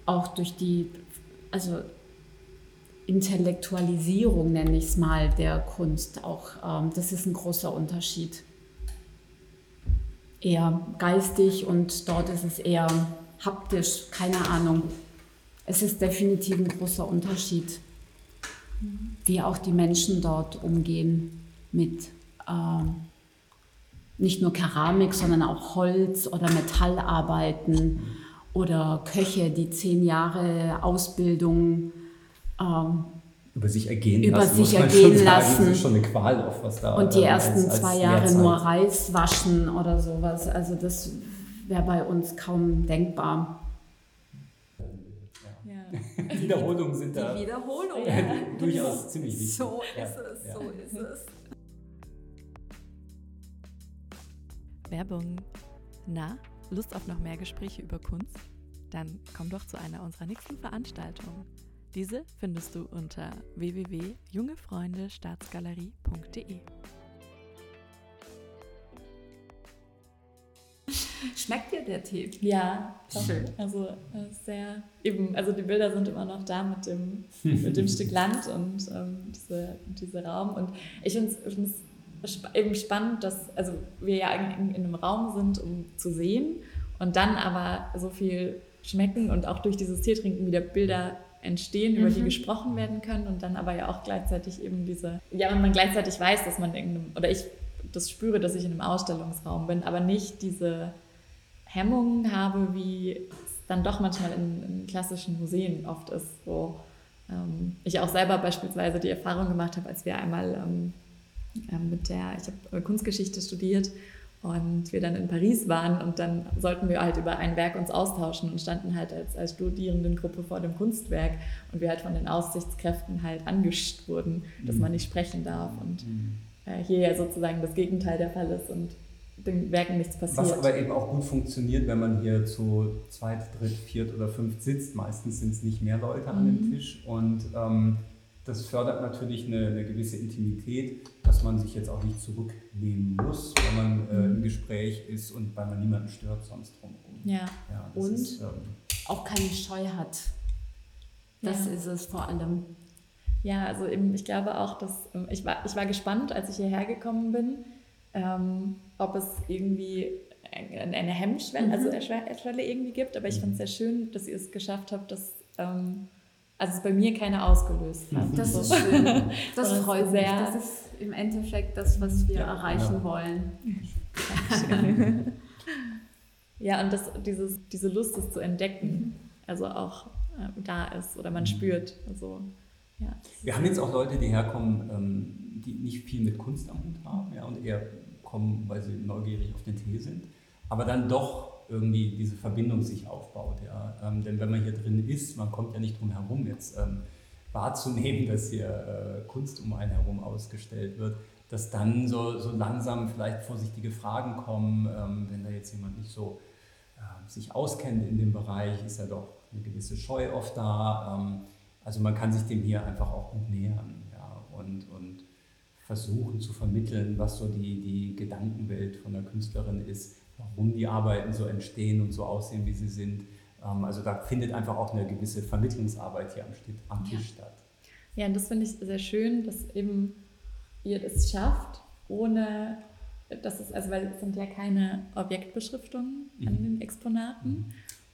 auch durch die, also Intellektualisierung, nenne ich es mal, der Kunst. Auch ähm, das ist ein großer Unterschied. Eher geistig und dort ist es eher haptisch, keine Ahnung. Es ist definitiv ein großer Unterschied, wie auch die Menschen dort umgehen mit äh, nicht nur Keramik, sondern auch Holz oder Metallarbeiten oder Köche, die zehn Jahre Ausbildung ähm, über sich ergehen über lassen. Über sich ergehen lassen. Das ist schon eine Qual auf, was da Und die ähm, ersten als, als zwei Jahre nur Reis waschen oder sowas. Also das wäre bei uns kaum denkbar. Ja. Wiederholungen sind da. Die Wiederholungen. Ja. durchaus ziemlich wichtig. So ist es, so ist es. Werbung. Na, Lust auf noch mehr Gespräche über Kunst? Dann komm doch zu einer unserer nächsten Veranstaltungen. Diese findest du unter www.jungefreundestaatsgalerie.de. Schmeckt dir der Tee? Ja, schön. Also sehr eben, also die Bilder sind immer noch da mit dem, mit dem Stück Land und ähm, diese, diese Raum. Und ich finde es eben spannend, dass also wir ja in, in einem Raum sind, um zu sehen und dann aber so viel schmecken und auch durch dieses Tiertrinken wieder Bilder entstehen, mhm. über die mhm. gesprochen werden können und dann aber ja auch gleichzeitig eben diese, ja, wenn man gleichzeitig weiß, dass man in einem, oder ich das spüre, dass ich in einem Ausstellungsraum bin, aber nicht diese Hemmungen habe, wie es dann doch manchmal in, in klassischen Museen oft ist, wo ähm, ich auch selber beispielsweise die Erfahrung gemacht habe, als wir einmal ähm, äh, mit der, ich habe Kunstgeschichte studiert und wir dann in Paris waren und dann sollten wir halt über ein Werk uns austauschen und standen halt als, als Studierendengruppe vor dem Kunstwerk und wir halt von den Aussichtskräften halt angescht wurden, dass man mhm. nicht sprechen darf und mhm. äh, hier ja sozusagen das Gegenteil der Fall ist und den Werken nichts passiert. Was aber eben auch gut funktioniert, wenn man hier zu zweit, dritt, viert oder fünft sitzt. Meistens sind es nicht mehr Leute an dem mhm. Tisch und ähm, das fördert natürlich eine, eine, gewisse Intimität, dass man sich jetzt auch nicht zurücknehmen muss, wenn man äh, im mhm. Gespräch ist und weil man niemanden stört sonst drumherum. Ja, ja und ist, ähm, auch keine Scheu hat. Das ja. ist es vor allem. Ja, also eben, ich glaube auch, dass ähm, ich war, ich war gespannt, als ich hierher gekommen bin, ähm, ob es irgendwie eine Hemmschwelle, also mhm. also eine Schwelle irgendwie gibt, aber ich fand es sehr schön, dass ihr es geschafft habt, dass ähm, also es bei mir keine ausgelöst hat. Das so. ist schön. Das freut mich. Das ist im Endeffekt das, was wir ja, erreichen ja. wollen. ja, und das, dieses, diese Lust, es zu entdecken, also auch äh, da ist oder man mhm. spürt. Also, ja. Wir haben jetzt auch Leute, die herkommen, ähm, die nicht viel mit Kunst am Hut haben ja, und eher kommen, weil sie neugierig auf den Tee sind, aber dann doch irgendwie diese Verbindung sich aufbaut. Ja. Ähm, denn wenn man hier drin ist, man kommt ja nicht drum herum, jetzt ähm, wahrzunehmen, dass hier äh, Kunst um einen herum ausgestellt wird, dass dann so, so langsam vielleicht vorsichtige Fragen kommen, ähm, wenn da jetzt jemand nicht so äh, sich auskennt in dem Bereich, ist ja doch eine gewisse Scheu oft da. Ähm, also man kann sich dem hier einfach auch gut nähern ja, und, und versuchen zu vermitteln, was so die, die Gedankenwelt von der Künstlerin ist warum die Arbeiten so entstehen und so aussehen, wie sie sind. Ähm, also da findet einfach auch eine gewisse Vermittlungsarbeit hier am, Tisch statt. Ja, und das finde ich sehr schön, dass eben ihr das schafft, ohne dass es, also weil es sind ja keine Objektbeschriftungen mhm. an den Exponaten. Mhm.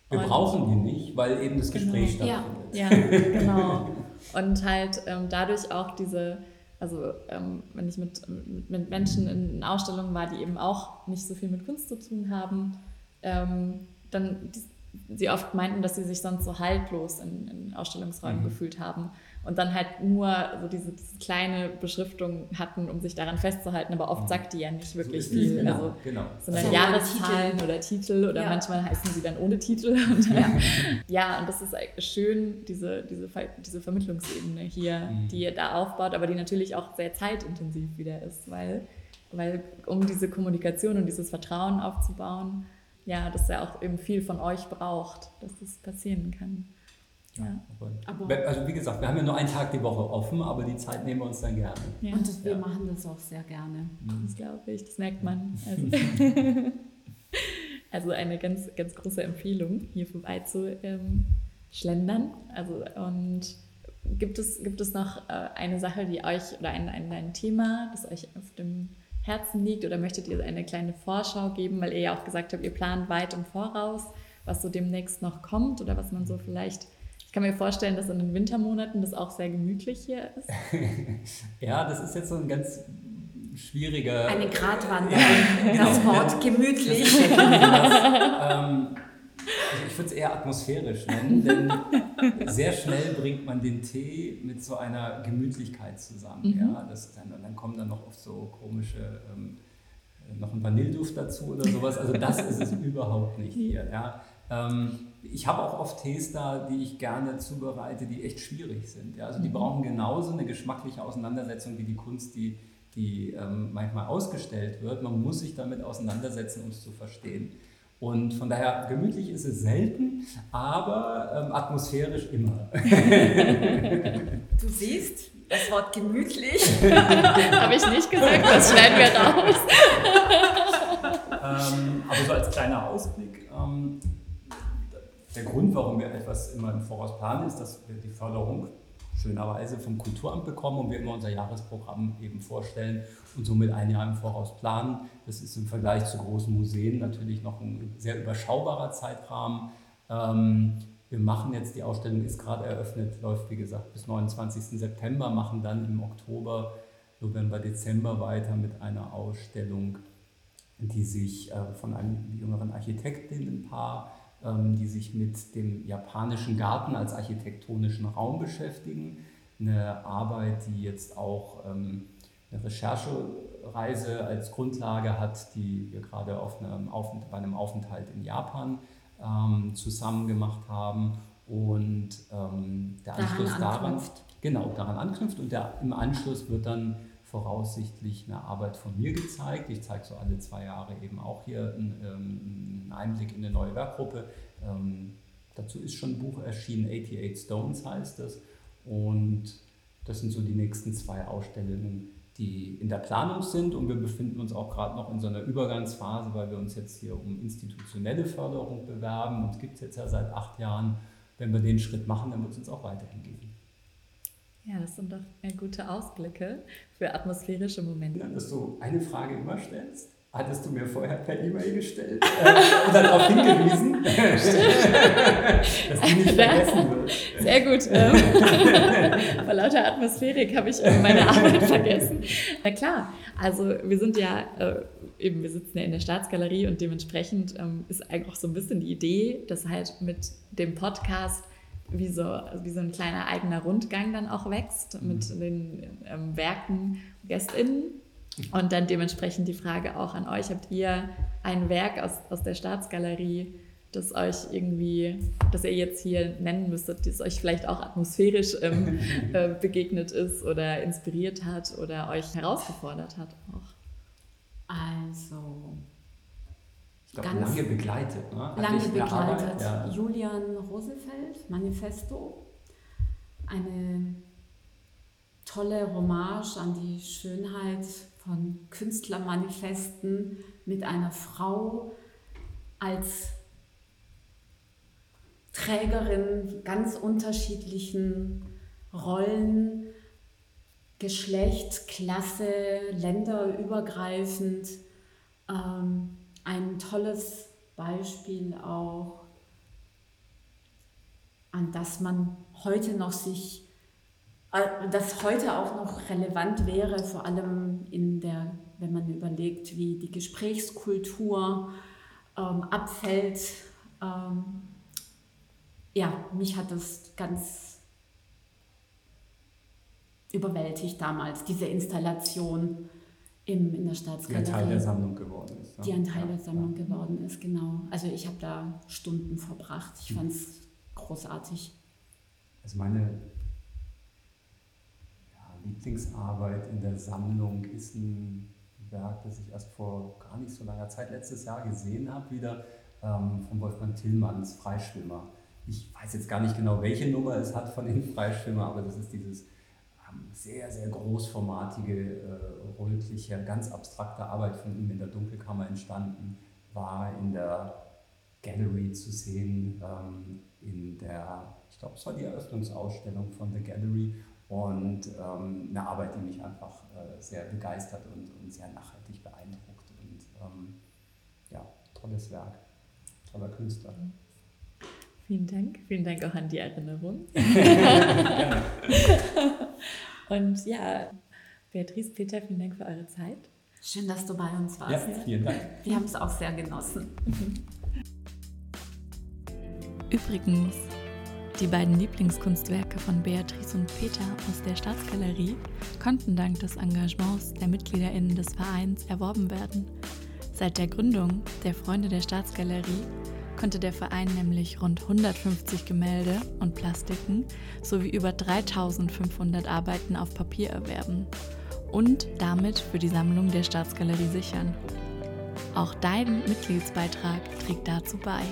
Wir und brauchen die nicht, weil eben das Gespräch genau. stattfindet. Ja, ja genau. Und halt ähm, dadurch auch diese also ähm, wenn ich mit, mit, Menschen in Ausstellungen war, die eben auch nicht so viel mit Kunst zu tun haben, ähm, dann die, sie oft meinten, dass sie sich sonst so haltlos in, in Ausstellungsräumen mhm. gefühlt haben und dann halt nur so diese, diese, kleine Beschriftung hatten, um sich daran festzuhalten, aber oft mhm. sagt die ja nicht wirklich so viel. Genau, also genau. sind dann also Jahreszahlen Titel. oder Titel oder ja. manchmal heißen sie dann ohne Titel. Und, ja. ja, und das ist schön, diese, diese, diese Vermittlungsebene hier, mhm. die ihr da aufbaut, aber die natürlich auch sehr zeitintensiv wieder ist, weil, weil um diese Kommunikation und dieses Vertrauen aufzubauen, ja, das ja auch eben viel von euch braucht, dass das passieren kann. Ja. Aber, also wie gesagt, wir haben ja nur einen Tag die Woche offen, aber die Zeit nehmen wir uns dann gerne. Ja. Und das, wir ja. machen das auch sehr gerne. Mhm. Das glaube ich, das merkt man. Also, also, eine ganz, ganz große Empfehlung, hier vorbei zu ähm, schlendern. Also und gibt es, gibt es noch äh, eine Sache, die euch oder ein, ein, ein Thema, das euch auf dem Herzen liegt oder möchtet ihr eine kleine Vorschau geben, weil ihr ja auch gesagt habt, ihr plant weit im Voraus, was so demnächst noch kommt oder was man so vielleicht ich kann mir vorstellen, dass in den Wintermonaten das auch sehr gemütlich hier ist. ja, das ist jetzt so ein ganz schwieriger. Eine Gratwanderung. Ja, das genau. Wort gemütlich. Das, ähm, also ich würde es eher atmosphärisch nennen, denn sehr schnell bringt man den Tee mit so einer Gemütlichkeit zusammen. Mhm. Ja, das, dann, dann kommen dann noch oft so komische, ähm, noch ein Vanilleduft dazu oder sowas. Also das ist es überhaupt nicht hier. Ja. Ähm, ich habe auch oft Tees da, die ich gerne zubereite, die echt schwierig sind. Ja? Also die mhm. brauchen genauso eine geschmackliche Auseinandersetzung wie die Kunst, die, die ähm, manchmal ausgestellt wird. Man muss sich damit auseinandersetzen, um es zu verstehen. Und von daher, gemütlich ist es selten, aber ähm, atmosphärisch immer. du siehst, das Wort gemütlich. Habe ich nicht gesagt, das schneiden wir raus. ähm, aber so als kleiner Ausblick. Der Grund, warum wir etwas immer im Voraus planen, ist, dass wir die Förderung schönerweise vom Kulturamt bekommen und wir immer unser Jahresprogramm eben vorstellen und somit ein Jahr im Voraus planen. Das ist im Vergleich zu großen Museen natürlich noch ein sehr überschaubarer Zeitrahmen. Ähm, wir machen jetzt, die Ausstellung ist gerade eröffnet, läuft wie gesagt bis 29. September, machen dann im Oktober, November, Dezember weiter mit einer Ausstellung, die sich äh, von einem jüngeren Architektinnenpaar, die sich mit dem japanischen Garten als architektonischen Raum beschäftigen. Eine Arbeit, die jetzt auch ähm, eine Recherchereise als Grundlage hat, die wir gerade auf einem bei einem Aufenthalt in Japan ähm, zusammen gemacht haben. Und ähm, der Anschluss daran, daran, genau, daran anknüpft. Und der, im Anschluss wird dann voraussichtlich eine Arbeit von mir gezeigt. Ich zeige so alle zwei Jahre eben auch hier einen, ähm, Einblick in eine neue Werkgruppe. Ähm, dazu ist schon ein Buch erschienen, 88 Stones heißt es. Und das sind so die nächsten zwei Ausstellungen, die in der Planung sind und wir befinden uns auch gerade noch in so einer Übergangsphase, weil wir uns jetzt hier um institutionelle Förderung bewerben. Uns gibt es jetzt ja seit acht Jahren. Wenn wir den Schritt machen, dann wird es uns auch weiterhin geben. Ja, das sind doch gute Ausblicke für atmosphärische Momente. Ja, dass du eine Frage immer stellst hattest du mir vorher per E-Mail gestellt äh, und darauf hingewiesen, dass die nicht vergessen wird. Sehr gut. Ähm, vor lauter Atmosphärik habe ich meine Arbeit vergessen. Na klar, also wir sind ja äh, eben, wir sitzen ja in der Staatsgalerie und dementsprechend ähm, ist eigentlich auch so ein bisschen die Idee, dass halt mit dem Podcast wie so, also wie so ein kleiner eigener Rundgang dann auch wächst mit mhm. den ähm, Werken GästInnen und dann dementsprechend die Frage auch an euch, habt ihr ein Werk aus, aus der Staatsgalerie, das euch irgendwie, das ihr jetzt hier nennen müsstet, das euch vielleicht auch atmosphärisch ähm, äh, begegnet ist oder inspiriert hat oder euch herausgefordert hat auch? Also, ich glaube, lange begleitet. Ne? Lange begleitet. Arbeit, ja. Julian Rosefeld, Manifesto. Eine tolle Hommage an die Schönheit von Künstlermanifesten mit einer Frau als Trägerin ganz unterschiedlichen Rollen, Geschlecht, Klasse, länderübergreifend. Ähm, ein tolles Beispiel auch, an das man heute noch sich äh, das heute auch noch relevant wäre, vor allem in der, wenn man überlegt, wie die Gesprächskultur ähm, abfällt. Ähm, ja, mich hat das ganz überwältigt damals, diese Installation im, in der Staatsgalerie. Die ein Teil der Sammlung geworden ist. Ja. Die ein Teil ja, der Sammlung ja. geworden ist, genau. Also ich habe da Stunden verbracht. Ich hm. fand es großartig. Also meine Lieblingsarbeit in der Sammlung ist ein Werk, das ich erst vor gar nicht so langer Zeit, letztes Jahr gesehen habe, wieder ähm, von Wolfgang Tillmanns Freischwimmer. Ich weiß jetzt gar nicht genau, welche Nummer es hat von den Freischwimmer, aber das ist dieses sehr, sehr großformatige, äh, rötliche, ganz abstrakte Arbeit von ihm in der Dunkelkammer entstanden, war in der Gallery zu sehen, ähm, in der, ich glaube, es war die Eröffnungsausstellung von der Gallery und ähm, eine Arbeit, die mich einfach äh, sehr begeistert und, und, sehr nachhaltig beeindruckt. Und ähm, ja, tolles Werk, toller Künstler. Vielen Dank. Vielen Dank auch an die Erinnerung. und ja, Beatrice, Peter, vielen Dank für eure Zeit. Schön, dass du bei uns warst. Ja, vielen Dank. Wir haben es auch sehr genossen. Übrigens, die beiden Lieblingskunstwerke von Beatrice und Peter aus der Staatsgalerie konnten dank des Engagements der MitgliederInnen des Vereins erworben werden. Seit der Gründung der Freunde der Staatsgalerie konnte der Verein nämlich rund 150 Gemälde und Plastiken sowie über 3500 Arbeiten auf Papier erwerben und damit für die Sammlung der Staatsgalerie sichern. Auch dein Mitgliedsbeitrag trägt dazu bei.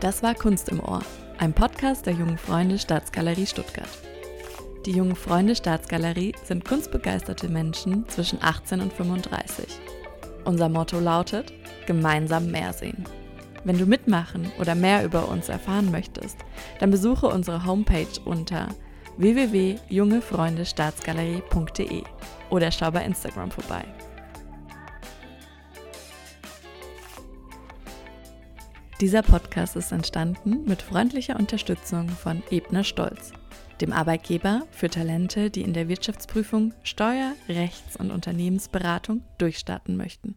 Das war Kunst im Ohr, ein Podcast der Jungen Freunde Staatsgalerie Stuttgart. Die Jungen Freunde Staatsgalerie sind kunstbegeisterte Menschen zwischen 18 und 35. Unser Motto lautet: Gemeinsam mehr sehen. Wenn du mitmachen oder mehr über uns erfahren möchtest, dann besuche unsere Homepage unter www.jungefreundestaatsgalerie.de oder schau bei Instagram vorbei. Dieser Podcast ist entstanden mit freundlicher Unterstützung von Ebner Stolz, dem Arbeitgeber für Talente, die in der Wirtschaftsprüfung, Steuer-, Rechts- und Unternehmensberatung durchstarten möchten.